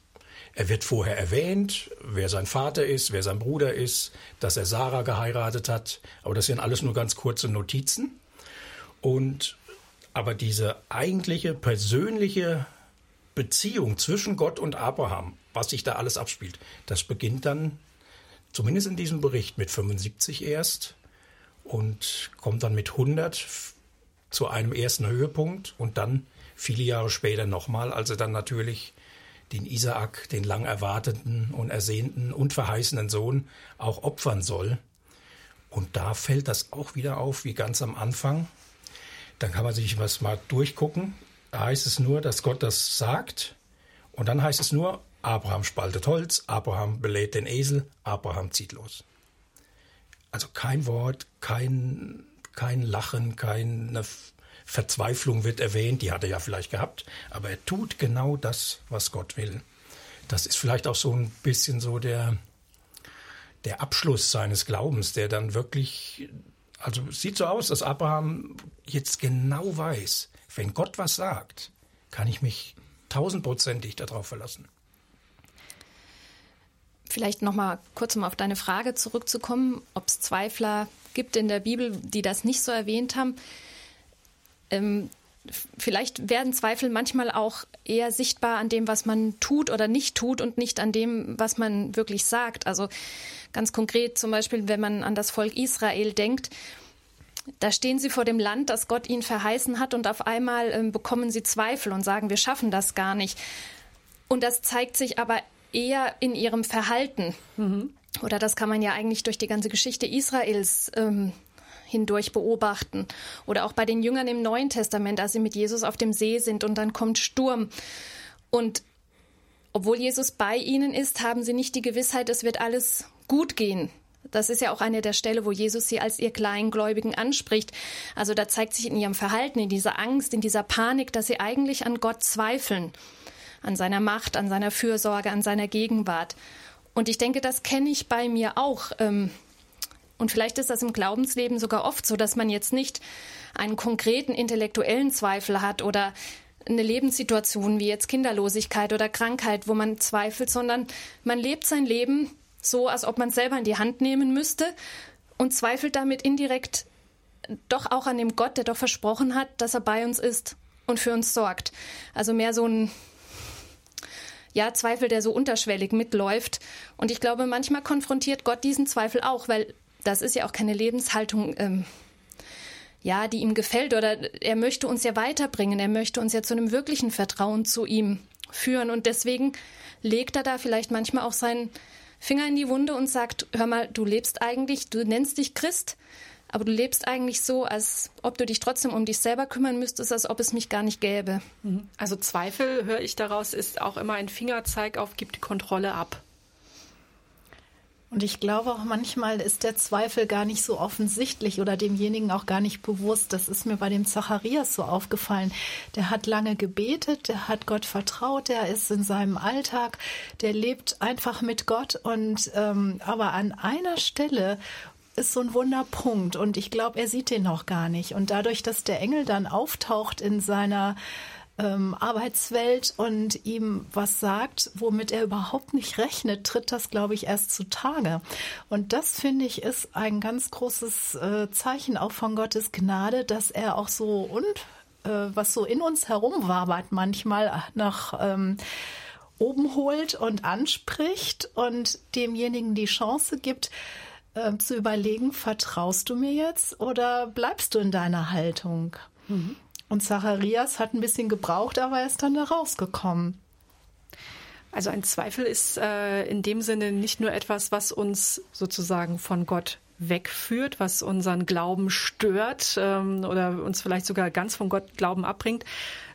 er wird vorher erwähnt, wer sein Vater ist, wer sein Bruder ist, dass er Sarah geheiratet hat. Aber das sind alles nur ganz kurze Notizen. Und aber diese eigentliche persönliche Beziehung zwischen Gott und Abraham, was sich da alles abspielt, das beginnt dann zumindest in diesem Bericht mit 75 erst und kommt dann mit 100 zu einem ersten Höhepunkt und dann viele Jahre später nochmal, als er dann natürlich den Isaak, den lang erwarteten und ersehnten und verheißenen Sohn, auch opfern soll. Und da fällt das auch wieder auf, wie ganz am Anfang. Dann kann man sich was mal durchgucken. Da heißt es nur, dass Gott das sagt. Und dann heißt es nur, Abraham spaltet Holz, Abraham belädt den Esel, Abraham zieht los. Also kein Wort, kein, kein Lachen, keine Verzweiflung wird erwähnt, die hat er ja vielleicht gehabt, aber er tut genau das, was Gott will. Das ist vielleicht auch so ein bisschen so der, der Abschluss seines Glaubens, der dann wirklich, also sieht so aus, dass Abraham jetzt genau weiß, wenn Gott was sagt, kann ich mich tausendprozentig darauf verlassen. Vielleicht noch mal kurz um auf deine Frage zurückzukommen, ob es Zweifler gibt in der Bibel, die das nicht so erwähnt haben. Ähm, vielleicht werden Zweifel manchmal auch eher sichtbar an dem, was man tut oder nicht tut und nicht an dem, was man wirklich sagt. Also ganz konkret zum Beispiel, wenn man an das Volk Israel denkt, da stehen sie vor dem Land, das Gott ihnen verheißen hat und auf einmal äh, bekommen sie Zweifel und sagen, wir schaffen das gar nicht. Und das zeigt sich aber eher in ihrem Verhalten. Mhm. Oder das kann man ja eigentlich durch die ganze Geschichte Israels ähm, hindurch beobachten. Oder auch bei den Jüngern im Neuen Testament, als sie mit Jesus auf dem See sind und dann kommt Sturm. Und obwohl Jesus bei ihnen ist, haben sie nicht die Gewissheit, es wird alles gut gehen, Das ist ja auch eine der Stelle, wo Jesus sie als ihr Kleingläubigen anspricht. Also da zeigt sich in ihrem Verhalten, in dieser Angst, in dieser Panik, dass sie eigentlich an Gott zweifeln, an seiner Macht, an seiner Fürsorge, an seiner Gegenwart. Und ich denke, das kenne ich bei mir auch. Ähm, und vielleicht ist das im Glaubensleben sogar oft so, dass man jetzt nicht einen konkreten intellektuellen Zweifel hat oder eine Lebenssituation wie jetzt Kinderlosigkeit oder Krankheit, wo man zweifelt, sondern man lebt sein Leben so, als ob man es selber in die Hand nehmen müsste und zweifelt damit indirekt doch auch an dem Gott, der doch versprochen hat, dass er bei uns ist und für uns sorgt. Also mehr so ein ja, Zweifel, der so unterschwellig mitläuft. Und ich glaube, manchmal konfrontiert Gott diesen Zweifel auch, weil das ist ja auch keine Lebenshaltung, ähm, ja, die ihm gefällt oder er möchte uns ja weiterbringen. Er möchte uns ja zu einem wirklichen Vertrauen zu ihm führen. Und deswegen legt er da vielleicht manchmal auch seinen Finger in die Wunde und sagt, hör mal, du lebst eigentlich, du nennst dich Christ, aber du lebst eigentlich so, als ob du dich trotzdem um dich selber kümmern müsstest, als ob es mich gar nicht gäbe. Mhm. Also Zweifel, höre ich daraus, ist auch immer ein Fingerzeig auf, gib die Kontrolle ab. Und ich glaube auch manchmal ist der Zweifel gar nicht so offensichtlich oder demjenigen auch gar nicht bewusst. Das ist mir bei dem Zacharias so aufgefallen. Der hat lange gebetet, der hat Gott vertraut, der ist in seinem Alltag, der lebt einfach mit Gott und ähm, aber an einer Stelle ist so ein Wunderpunkt und ich glaube, er sieht den noch gar nicht. Und dadurch, dass der Engel dann auftaucht in seiner ähm, Arbeitswelt und ihm was sagt, womit er überhaupt nicht rechnet, tritt das, glaube ich, erst zutage. Und das, finde ich, ist ein ganz großes äh, Zeichen auch von Gottes Gnade, dass er auch so und äh, was so in uns herumwabert manchmal nach ähm, oben holt und anspricht und demjenigen die Chance gibt, äh, zu überlegen, vertraust du mir jetzt oder bleibst du in deiner Haltung? Mhm. Und Zacharias hat ein bisschen gebraucht, aber er ist dann da rausgekommen. Also ein Zweifel ist äh, in dem Sinne nicht nur etwas, was uns sozusagen von Gott wegführt, was unseren Glauben stört ähm, oder uns vielleicht sogar ganz von Gott Glauben abbringt,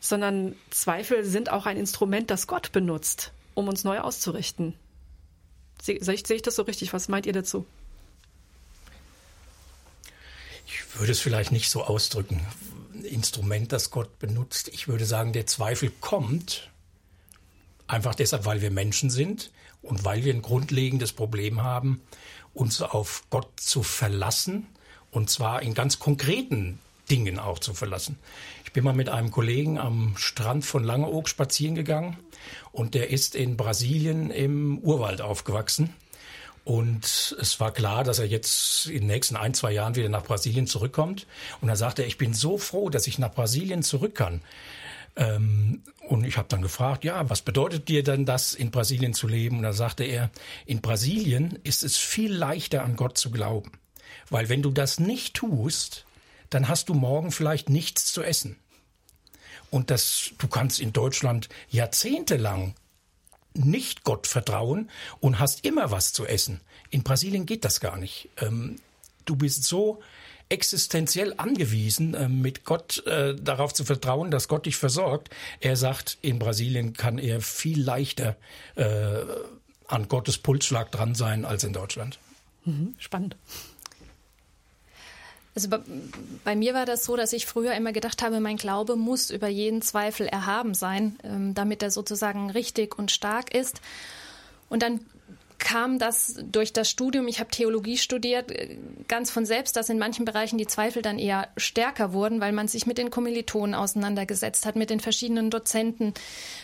sondern Zweifel sind auch ein Instrument, das Gott benutzt, um uns neu auszurichten. Sehe ich, seh ich das so richtig? Was meint ihr dazu? Ich würde es vielleicht nicht so ausdrücken. Instrument, das Gott benutzt. Ich würde sagen, der Zweifel kommt einfach deshalb, weil wir Menschen sind und weil wir ein grundlegendes Problem haben, uns auf Gott zu verlassen und zwar in ganz konkreten Dingen auch zu verlassen. Ich bin mal mit einem Kollegen am Strand von Langeoog spazieren gegangen und der ist in Brasilien im Urwald aufgewachsen und es war klar, dass er jetzt in den nächsten ein, zwei Jahren wieder nach Brasilien zurückkommt. Und er sagte, ich bin so froh, dass ich nach Brasilien zurück kann. Ähm, und ich habe dann gefragt, ja, was bedeutet dir denn das, in Brasilien zu leben? Und da sagte er, in Brasilien ist es viel leichter an Gott zu glauben. Weil wenn du das nicht tust, dann hast du morgen vielleicht nichts zu essen. Und das, du kannst in Deutschland jahrzehntelang nicht Gott vertrauen und hast immer was zu essen. In Brasilien geht das gar nicht. Ähm, du bist so existenziell angewiesen, äh, mit Gott äh, darauf zu vertrauen, dass Gott dich versorgt. Er sagt, in Brasilien kann er viel leichter äh, an Gottes Pulsschlag dran sein als in Deutschland. Mhm, spannend. Also bei, bei, mir war das so, dass ich früher immer gedacht habe, mein Glaube muss über jeden Zweifel erhaben sein, ähm, damit er sozusagen richtig und stark ist. Und dann kam das durch das Studium, ich habe Theologie studiert, äh, ganz von selbst, dass in manchen Bereichen die Zweifel dann eher stärker wurden, weil man sich mit den Kommilitonen auseinandergesetzt hat, mit den verschiedenen Dozenten.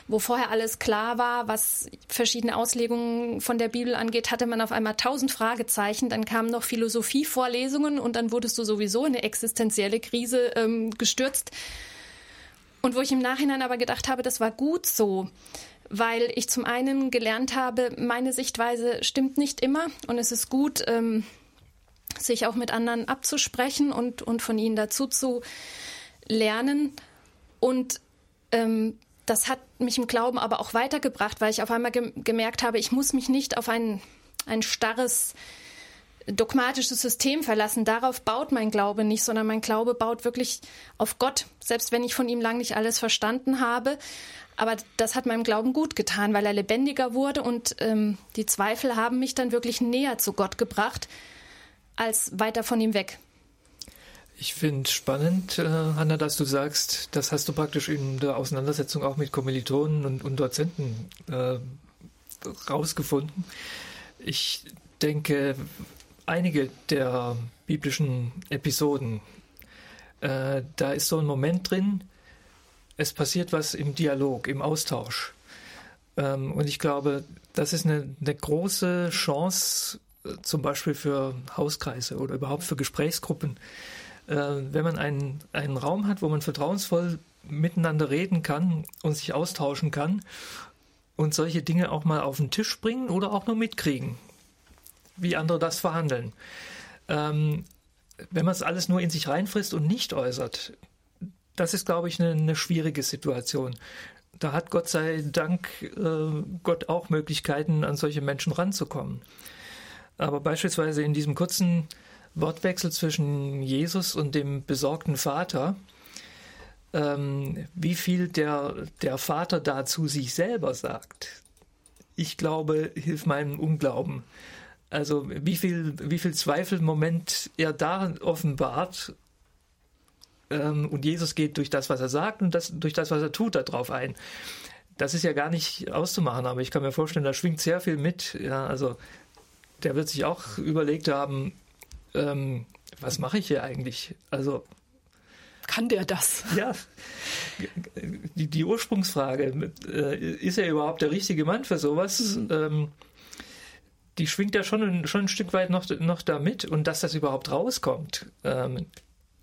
Wo vorher alles klar war, was verschiedene Auslegungen von der Bibel angeht, hatte man auf einmal tausend Fragezeichen. Dann kamen noch Philosophievorlesungen und dann wurdest du sowieso in eine existenzielle Krise ähm, gestürzt. Und wo ich im Nachhinein aber gedacht habe, das war gut so weil ich zum einen gelernt habe, meine Sichtweise stimmt nicht immer und es ist gut, ähm, sich auch mit anderen abzusprechen und, und von ihnen dazu zu lernen. Und ähm, das hat mich im Glauben aber auch weitergebracht, weil ich auf einmal ge gemerkt habe, ich muss mich nicht auf ein, ein starres dogmatisches System verlassen. Darauf baut mein Glaube nicht, sondern mein Glaube baut wirklich auf Gott, selbst wenn ich von ihm lang nicht alles verstanden habe. Aber das hat meinem Glauben gut getan, weil er lebendiger wurde und ähm, die Zweifel haben mich dann wirklich näher zu Gott gebracht, als weiter von ihm weg. Ich finde spannend, äh, Hanna, dass du sagst, das hast du praktisch in der Auseinandersetzung auch mit Kommilitonen und, und Dozenten äh, rausgefunden. Ich denke, einige der biblischen Episoden, äh, da ist so ein Moment drin, es passiert was im Dialog, im Austausch. Ähm, und ich glaube, das ist eine, eine große Chance, äh, zum Beispiel für Hauskreise oder überhaupt für Gesprächsgruppen, äh, wenn man einen, einen Raum hat, wo man vertrauensvoll miteinander reden kann und sich austauschen kann und solche Dinge auch mal auf den Tisch bringen oder auch nur mitkriegen, wie andere das verhandeln. Ähm, wenn man es alles nur in sich reinfrisst und nicht äußert, das ist, glaube ich, eine, eine schwierige Situation. Da hat Gott sei Dank äh, Gott auch Möglichkeiten, an solche Menschen ranzukommen. Aber beispielsweise in diesem kurzen Wortwechsel zwischen Jesus und dem besorgten Vater, ähm, wie viel der, der Vater dazu sich selber sagt, ich glaube, hilft meinem Unglauben. Also wie viel, wie viel Zweifelmoment er da offenbart und Jesus geht durch das, was er sagt und das, durch das, was er tut, darauf ein. Das ist ja gar nicht auszumachen, aber ich kann mir vorstellen, da schwingt sehr viel mit. Ja, also der wird sich auch überlegt haben, ähm, was mache ich hier eigentlich? Also kann der das? Ja, die, die Ursprungsfrage, äh, ist er überhaupt der richtige Mann für sowas? Mhm. Ähm, die schwingt ja schon, schon ein Stück weit noch, noch da mit und dass das überhaupt rauskommt, ähm,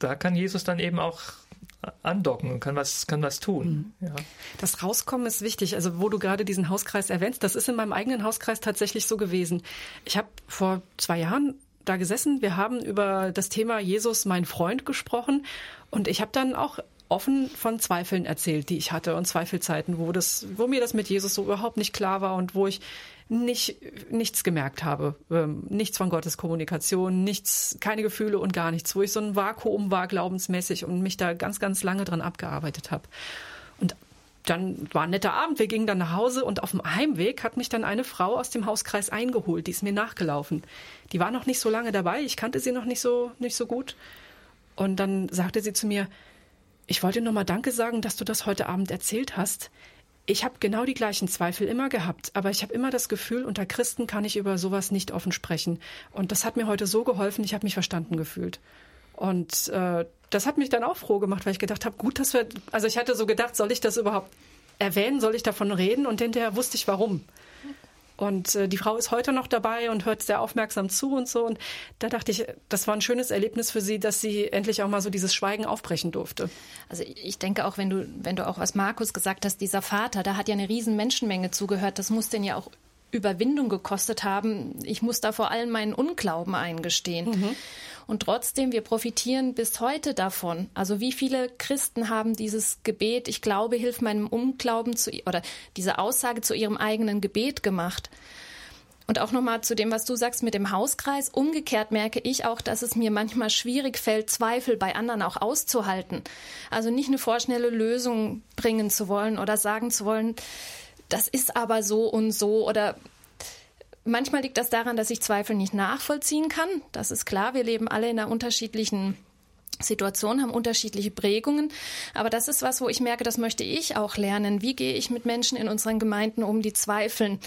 da kann Jesus dann eben auch andocken und kann was, kann was tun. Mhm. Ja. Das Rauskommen ist wichtig. Also wo du gerade diesen Hauskreis erwähnst, das ist in meinem eigenen Hauskreis tatsächlich so gewesen. Ich habe vor zwei Jahren da gesessen. Wir haben über das Thema Jesus, mein Freund, gesprochen. Und ich habe dann auch offen von Zweifeln erzählt, die ich hatte und Zweifelzeiten, wo das, wo mir das mit Jesus so überhaupt nicht klar war und wo ich nicht, nichts gemerkt habe. Ähm, nichts von Gottes Kommunikation, nichts, keine Gefühle und gar nichts, wo ich so ein Vakuum war, glaubensmäßig und mich da ganz, ganz lange dran abgearbeitet habe. Und dann war ein netter Abend, wir gingen dann nach Hause und auf dem Heimweg hat mich dann eine Frau aus dem Hauskreis eingeholt, die ist mir nachgelaufen. Die war noch nicht so lange dabei, ich kannte sie noch nicht so, nicht so gut. Und dann sagte sie zu mir, ich wollte nur mal Danke sagen, dass du das heute Abend erzählt hast. Ich habe genau die gleichen Zweifel immer gehabt, aber ich habe immer das Gefühl, unter Christen kann ich über sowas nicht offen sprechen. Und das hat mir heute so geholfen, ich habe mich verstanden gefühlt. Und äh, das hat mich dann auch froh gemacht, weil ich gedacht habe, gut, dass wir, also ich hatte so gedacht, soll ich das überhaupt erwähnen, soll ich davon reden? Und hinterher wusste ich warum. Und äh, die Frau ist heute noch dabei und hört sehr aufmerksam zu und so. Und da dachte ich, das war ein schönes Erlebnis für sie, dass sie endlich auch mal so dieses Schweigen aufbrechen durfte. Also ich denke auch, wenn du, wenn du auch was Markus gesagt hast, dieser Vater, da hat ja eine riesen Menschenmenge zugehört. Das muss den ja auch Überwindung gekostet haben. Ich muss da vor allem meinen Unglauben eingestehen. Mhm. Und trotzdem, wir profitieren bis heute davon. Also wie viele Christen haben dieses Gebet, ich glaube, hilft meinem Unglauben zu, oder diese Aussage zu ihrem eigenen Gebet gemacht. Und auch nochmal zu dem, was du sagst mit dem Hauskreis. Umgekehrt merke ich auch, dass es mir manchmal schwierig fällt, Zweifel bei anderen auch auszuhalten. Also nicht eine vorschnelle Lösung bringen zu wollen oder sagen zu wollen, das ist aber so und so oder Manchmal liegt das daran, dass ich Zweifel nicht nachvollziehen kann. Das ist klar. Wir leben alle in einer unterschiedlichen Situation, haben unterschiedliche Prägungen. Aber das ist was, wo ich merke, das möchte ich auch lernen. Wie gehe ich mit Menschen in unseren Gemeinden um, die zweifeln?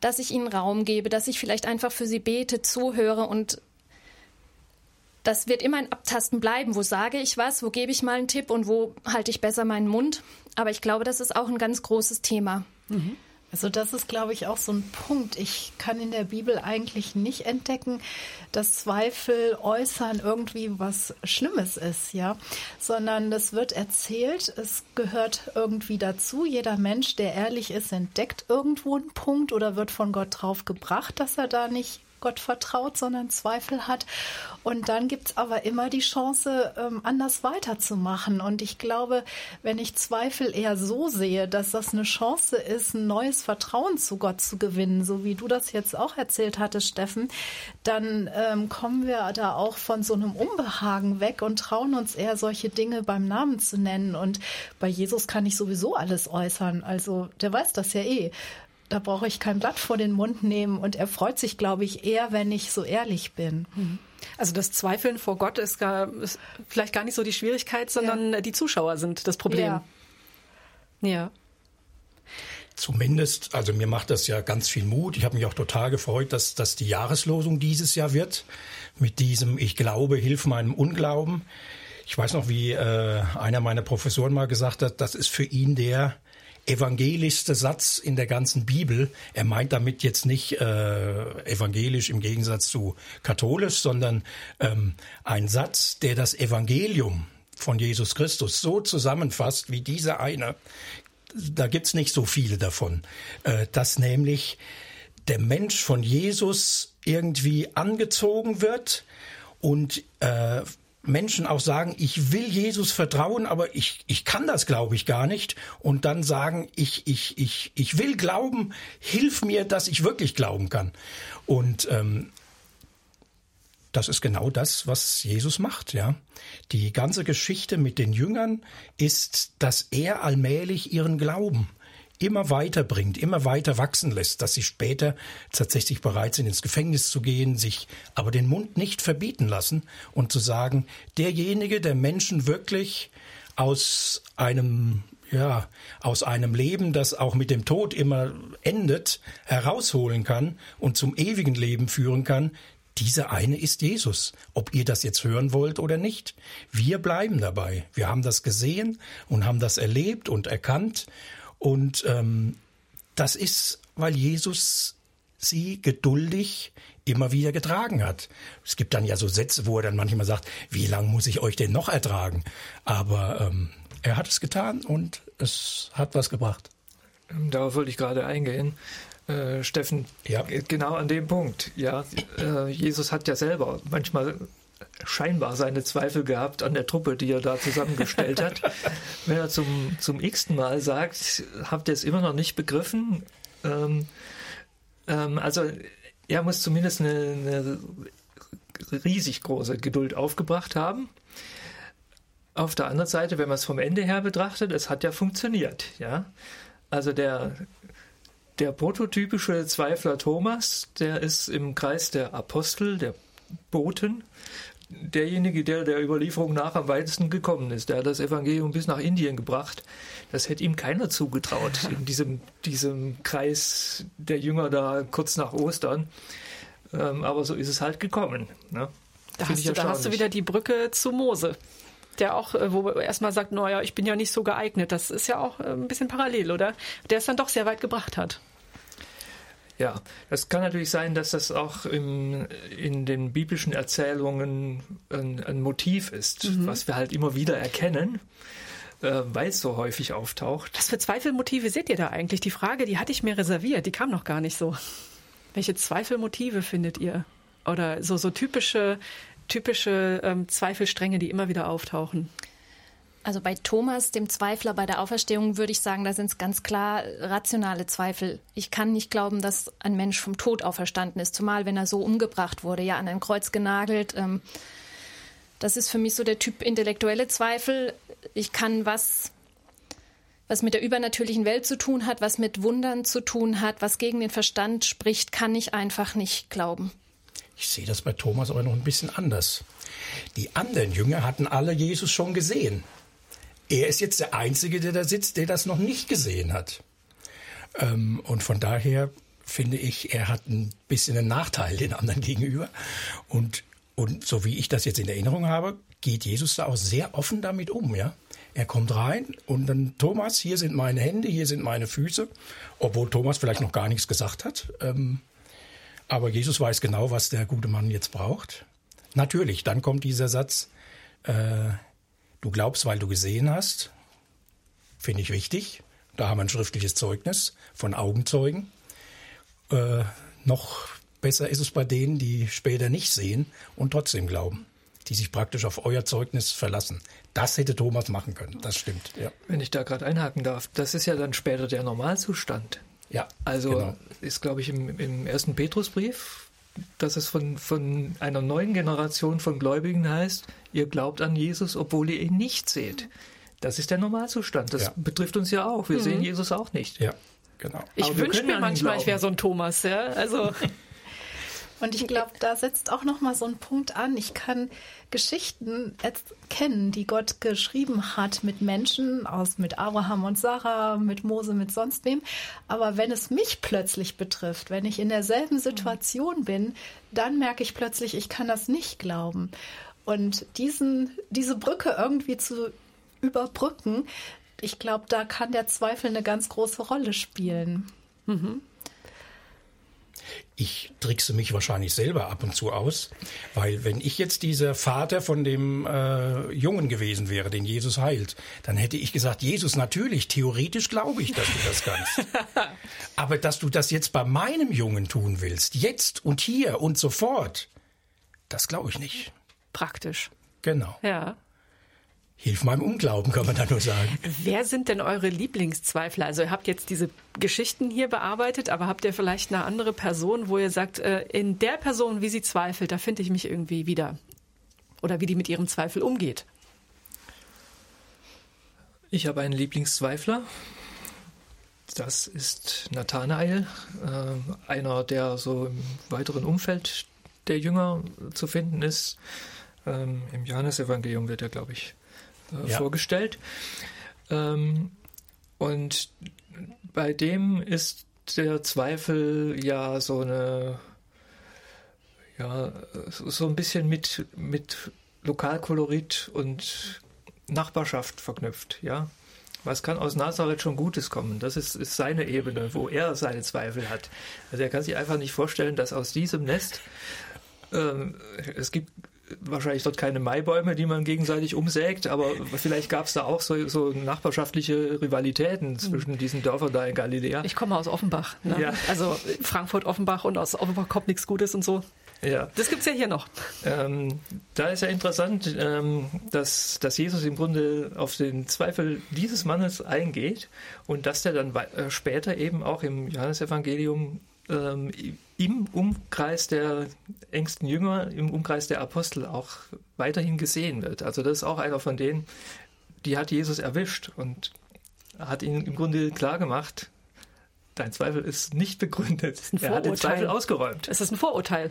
Dass ich ihnen Raum gebe, dass ich vielleicht einfach für sie bete, zuhöre und das wird immer ein Abtasten bleiben. Wo sage ich was? Wo gebe ich mal einen Tipp und wo halte ich besser meinen Mund? Aber ich glaube, das ist auch ein ganz großes Thema. Mhm. Also das ist, glaube ich, auch so ein Punkt. Ich kann in der Bibel eigentlich nicht entdecken, dass Zweifel äußern irgendwie was Schlimmes ist, ja, sondern es wird erzählt, es gehört irgendwie dazu. Jeder Mensch, der ehrlich ist, entdeckt irgendwo einen Punkt oder wird von Gott drauf gebracht, dass er da nicht Gott vertraut, sondern Zweifel hat. Und dann gibt es aber immer die Chance, ähm, anders weiterzumachen. Und ich glaube, wenn ich Zweifel eher so sehe, dass das eine Chance ist, ein neues Vertrauen zu Gott zu gewinnen, so wie du das jetzt auch erzählt hattest, Steffen, dann ähm, kommen wir da auch von so einem Unbehagen weg und trauen uns eher solche Dinge beim Namen zu nennen. Und bei Jesus kann ich sowieso alles äußern. Also der weiß das ja eh da brauche ich kein Blatt vor den Mund nehmen und er freut sich, glaube ich, eher, wenn ich so ehrlich bin. Mhm. Also das Zweifeln vor Gott ist, gar, ist vielleicht gar nicht so die Schwierigkeit, sondern ja. die Zuschauer sind das Problem. Ja. ja. Zumindest, also mir macht das ja ganz viel Mut. Ich habe mich auch total gefreut, dass, dass die Jahreslosung dieses Jahr wird. Mit diesem Ich glaube, hilf meinem Unglauben. Ich weiß noch, wie äh, einer meiner Professoren mal gesagt hat, das ist für ihn der evangelischste Satz in der ganzen Bibel. Er meint damit jetzt nicht äh, evangelisch im Gegensatz zu katholisch, sondern ähm, ein Satz, der das Evangelium von Jesus Christus so zusammenfasst wie dieser eine. Da gibt's nicht so viele davon. Äh, dass nämlich der Mensch von Jesus irgendwie angezogen wird und äh, Menschen auch sagen, ich will Jesus vertrauen, aber ich, ich kann das, glaube ich, gar nicht. Und dann sagen, ich, ich, ich, ich will glauben, hilf mir, dass ich wirklich glauben kann. Und ähm, das ist genau das, was Jesus macht, ja. Die ganze Geschichte mit den Jüngern ist, dass er allmählich ihren Glauben immer weiter bringt, immer weiter wachsen lässt, dass sie später tatsächlich bereit sind, ins Gefängnis zu gehen, sich aber den Mund nicht verbieten lassen und zu sagen, derjenige, der Menschen wirklich aus einem ja, aus einem Leben, das auch mit dem Tod immer endet, herausholen kann und zum ewigen Leben führen kann, dieser eine ist Jesus, ob ihr das jetzt hören wollt oder nicht. Wir bleiben dabei. Wir haben das gesehen und haben das erlebt und erkannt und ähm, das ist, weil Jesus sie geduldig immer wieder getragen hat. Es gibt dann ja so Sätze, wo er dann manchmal sagt, wie lange muss ich euch denn noch ertragen? Aber ähm, er hat es getan und es hat was gebracht. Darauf wollte ich gerade eingehen. Äh, Steffen, ja. genau an dem Punkt. Ja, äh, Jesus hat ja selber manchmal scheinbar seine Zweifel gehabt an der Truppe, die er da zusammengestellt hat. Wenn er zum, zum x-ten Mal sagt, habt ihr es immer noch nicht begriffen? Ähm, ähm, also er muss zumindest eine, eine riesig große Geduld aufgebracht haben. Auf der anderen Seite, wenn man es vom Ende her betrachtet, es hat ja funktioniert, ja. Also der, der prototypische Zweifler Thomas, der ist im Kreis der Apostel, der Boten, derjenige, der der Überlieferung nach am weitesten gekommen ist. Der hat das Evangelium bis nach Indien gebracht. Das hätte ihm keiner zugetraut in diesem, diesem Kreis der Jünger da kurz nach Ostern. Ähm, aber so ist es halt gekommen. Ne? Da, hast du, da hast du wieder die Brücke zu Mose der auch, äh, wo erstmal sagt, naja, ich bin ja nicht so geeignet. Das ist ja auch äh, ein bisschen parallel, oder? Der es dann doch sehr weit gebracht hat. Ja, es kann natürlich sein, dass das auch im, in den biblischen Erzählungen ein, ein Motiv ist, mhm. was wir halt immer wieder erkennen äh, weil es so häufig auftaucht. Was für Zweifelmotive seht ihr da eigentlich? Die Frage, die hatte ich mir reserviert, die kam noch gar nicht so. Welche Zweifelmotive findet ihr? Oder so, so typische, typische ähm, Zweifelstränge, die immer wieder auftauchen? Also bei Thomas, dem Zweifler bei der Auferstehung, würde ich sagen, da sind es ganz klar rationale Zweifel. Ich kann nicht glauben, dass ein Mensch vom Tod auferstanden ist, zumal wenn er so umgebracht wurde, ja an ein Kreuz genagelt. Ähm, das ist für mich so der Typ intellektuelle Zweifel. Ich kann was, was mit der übernatürlichen Welt zu tun hat, was mit Wundern zu tun hat, was gegen den Verstand spricht, kann ich einfach nicht glauben. Ich sehe das bei Thomas aber noch ein bisschen anders. Die anderen Jünger hatten alle Jesus schon gesehen. Er ist jetzt der Einzige, der da sitzt, der das noch nicht gesehen hat. Ähm, und von daher finde ich, er hat ein bisschen einen Nachteil den anderen gegenüber. Und, und so wie ich das jetzt in Erinnerung habe, geht Jesus da auch sehr offen damit um, ja. Er kommt rein und dann, Thomas, hier sind meine Hände, hier sind meine Füße, obwohl Thomas vielleicht noch gar nichts gesagt hat. Ähm, aber Jesus weiß genau, was der gute Mann jetzt braucht. Natürlich, dann kommt dieser Satz, äh, Du glaubst, weil du gesehen hast. Finde ich wichtig. Da haben wir ein schriftliches Zeugnis von Augenzeugen. Äh, noch besser ist es bei denen, die später nicht sehen und trotzdem glauben, die sich praktisch auf euer Zeugnis verlassen. Das hätte Thomas machen können, das stimmt. Ja. Wenn ich da gerade einhaken darf, das ist ja dann später der Normalzustand. Ja. Also genau. ist, glaube ich, im, im ersten Petrusbrief dass es von, von einer neuen Generation von Gläubigen heißt, ihr glaubt an Jesus, obwohl ihr ihn nicht seht. Das ist der Normalzustand. Das ja. betrifft uns ja auch. Wir mhm. sehen Jesus auch nicht. Ja, genau. Ich wünsche mir manchmal, ich wäre so ein Thomas. Ja? Also Und ich glaube, da setzt auch noch mal so ein Punkt an. Ich kann Geschichten kennen, die Gott geschrieben hat mit Menschen aus mit Abraham und Sarah, mit Mose, mit sonst wem. Aber wenn es mich plötzlich betrifft, wenn ich in derselben Situation bin, dann merke ich plötzlich, ich kann das nicht glauben. Und diesen, diese Brücke irgendwie zu überbrücken, ich glaube, da kann der Zweifel eine ganz große Rolle spielen. Mhm. Ich trickse mich wahrscheinlich selber ab und zu aus, weil wenn ich jetzt dieser Vater von dem äh, Jungen gewesen wäre, den Jesus heilt, dann hätte ich gesagt, Jesus, natürlich, theoretisch glaube ich, dass du das kannst. Aber dass du das jetzt bei meinem Jungen tun willst, jetzt und hier und sofort, das glaube ich nicht. Praktisch. Genau. Ja. Hilf meinem Unglauben, kann man da nur sagen. Wer sind denn eure Lieblingszweifler? Also ihr habt jetzt diese Geschichten hier bearbeitet, aber habt ihr vielleicht eine andere Person, wo ihr sagt, äh, in der Person, wie sie zweifelt, da finde ich mich irgendwie wieder? Oder wie die mit ihrem Zweifel umgeht? Ich habe einen Lieblingszweifler. Das ist Nathanael, äh, einer, der so im weiteren Umfeld der Jünger zu finden ist. Ähm, Im Johannesevangelium wird er, glaube ich, äh, ja. vorgestellt. Ähm, und bei dem ist der Zweifel ja so eine, ja, so ein bisschen mit, mit Lokalkolorit und Nachbarschaft verknüpft, ja. Was kann aus Nazareth schon Gutes kommen? Das ist, ist seine Ebene, wo er seine Zweifel hat. Also er kann sich einfach nicht vorstellen, dass aus diesem Nest ähm, es gibt wahrscheinlich dort keine Maibäume, die man gegenseitig umsägt, aber vielleicht gab es da auch so, so, nachbarschaftliche Rivalitäten zwischen diesen Dörfern da in Galiläa. Ich komme aus Offenbach. Ne? Ja. Also Frankfurt, Offenbach und aus Offenbach kommt nichts Gutes und so. Ja. Das gibt es ja hier noch. Ähm, da ist ja interessant, ähm, dass, dass Jesus im Grunde auf den Zweifel dieses Mannes eingeht und dass der dann äh, später eben auch im Johannesevangelium ähm, im Umkreis der engsten Jünger, im Umkreis der Apostel auch weiterhin gesehen wird. Also das ist auch einer von denen, die hat Jesus erwischt und hat ihn im Grunde klar gemacht, dein Zweifel ist nicht begründet. Ist er hat den Zweifel ausgeräumt. Es ist ein Vorurteil,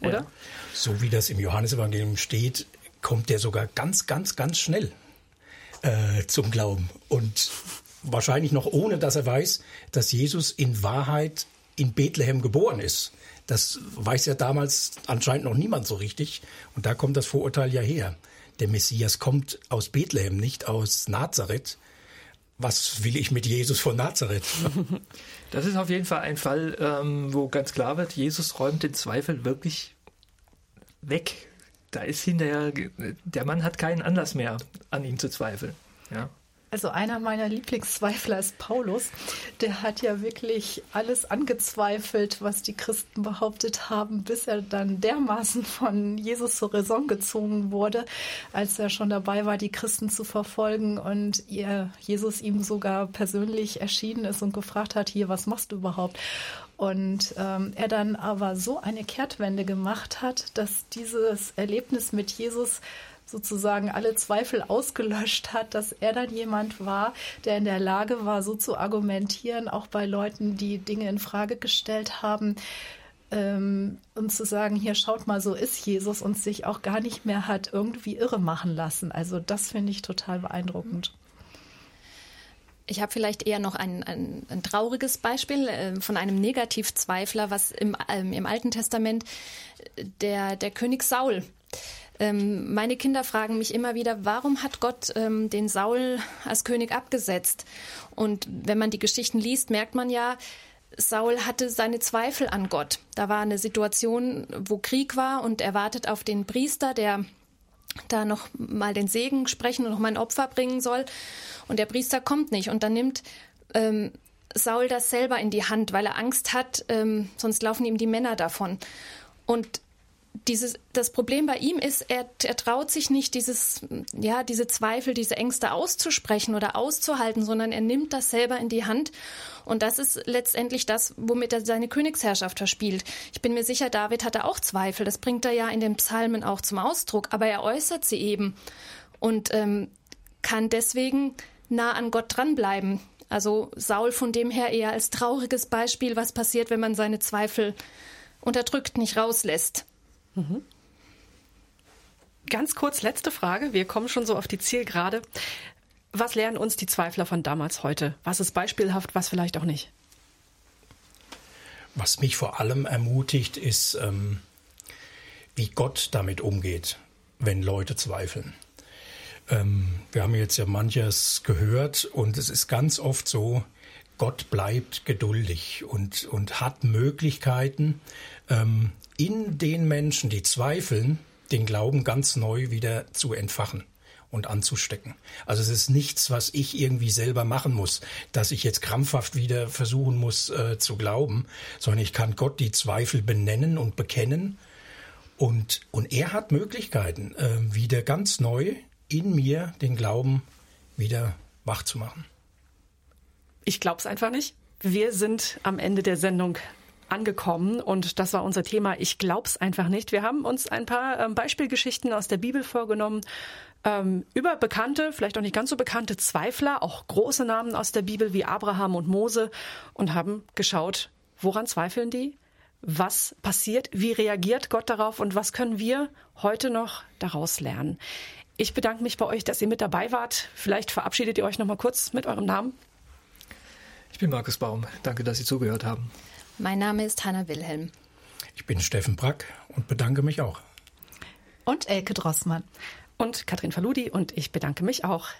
oder? Ja. So wie das im Johannesevangelium steht, kommt der sogar ganz, ganz, ganz schnell äh, zum Glauben. Und wahrscheinlich noch ohne, dass er weiß, dass Jesus in Wahrheit in Bethlehem geboren ist. Das weiß ja damals anscheinend noch niemand so richtig. Und da kommt das Vorurteil ja her. Der Messias kommt aus Bethlehem, nicht aus Nazareth. Was will ich mit Jesus von Nazareth? Das ist auf jeden Fall ein Fall, ähm, wo ganz klar wird, Jesus räumt den Zweifel wirklich weg. Da ist hinterher, der Mann hat keinen Anlass mehr, an ihm zu zweifeln. Ja. Also einer meiner Lieblingszweifler ist Paulus. Der hat ja wirklich alles angezweifelt, was die Christen behauptet haben, bis er dann dermaßen von Jesus zur Raison gezogen wurde, als er schon dabei war, die Christen zu verfolgen und ihr, Jesus ihm sogar persönlich erschienen ist und gefragt hat, hier, was machst du überhaupt? Und ähm, er dann aber so eine Kehrtwende gemacht hat, dass dieses Erlebnis mit Jesus sozusagen alle Zweifel ausgelöscht hat, dass er dann jemand war, der in der Lage war, so zu argumentieren, auch bei Leuten, die Dinge in Frage gestellt haben, ähm, und zu sagen, hier schaut mal, so ist Jesus und sich auch gar nicht mehr hat irgendwie irre machen lassen. Also das finde ich total beeindruckend. Ich habe vielleicht eher noch ein, ein, ein trauriges Beispiel äh, von einem Negativzweifler, was im, ähm, im Alten Testament äh, der, der König Saul ähm, meine Kinder fragen mich immer wieder, warum hat Gott ähm, den Saul als König abgesetzt? Und wenn man die Geschichten liest, merkt man ja, Saul hatte seine Zweifel an Gott. Da war eine Situation, wo Krieg war und er wartet auf den Priester, der da noch mal den Segen sprechen und noch mal ein Opfer bringen soll. Und der Priester kommt nicht. Und dann nimmt ähm, Saul das selber in die Hand, weil er Angst hat, ähm, sonst laufen ihm die Männer davon. Und dieses, das Problem bei ihm ist, er, er traut sich nicht, dieses, ja, diese Zweifel, diese Ängste auszusprechen oder auszuhalten, sondern er nimmt das selber in die Hand. Und das ist letztendlich das, womit er seine Königsherrschaft verspielt. Ich bin mir sicher, David hatte auch Zweifel. Das bringt er ja in den Psalmen auch zum Ausdruck. Aber er äußert sie eben und ähm, kann deswegen nah an Gott dranbleiben. Also Saul von dem her eher als trauriges Beispiel, was passiert, wenn man seine Zweifel unterdrückt, nicht rauslässt. Ganz kurz letzte Frage. Wir kommen schon so auf die Zielgerade. Was lernen uns die Zweifler von damals heute? Was ist beispielhaft, was vielleicht auch nicht? Was mich vor allem ermutigt, ist, ähm, wie Gott damit umgeht, wenn Leute zweifeln. Ähm, wir haben jetzt ja manches gehört und es ist ganz oft so, Gott bleibt geduldig und, und hat Möglichkeiten, ähm, in den Menschen, die zweifeln, den Glauben ganz neu wieder zu entfachen und anzustecken. Also es ist nichts, was ich irgendwie selber machen muss, dass ich jetzt krampfhaft wieder versuchen muss äh, zu glauben, sondern ich kann Gott die Zweifel benennen und bekennen. Und, und er hat Möglichkeiten, äh, wieder ganz neu in mir den Glauben wieder wach zu machen. Ich glaube es einfach nicht. Wir sind am Ende der Sendung angekommen und das war unser Thema. Ich glaub's einfach nicht. Wir haben uns ein paar ähm, Beispielgeschichten aus der Bibel vorgenommen ähm, über bekannte, vielleicht auch nicht ganz so bekannte Zweifler, auch große Namen aus der Bibel wie Abraham und Mose und haben geschaut, woran zweifeln die? Was passiert? Wie reagiert Gott darauf? Und was können wir heute noch daraus lernen? Ich bedanke mich bei euch, dass ihr mit dabei wart. Vielleicht verabschiedet ihr euch noch mal kurz mit eurem Namen. Ich bin Markus Baum. Danke, dass Sie zugehört haben. Mein Name ist Hanna Wilhelm. Ich bin Steffen Brack und bedanke mich auch. Und Elke Drossmann. Und Katrin Faludi und ich bedanke mich auch.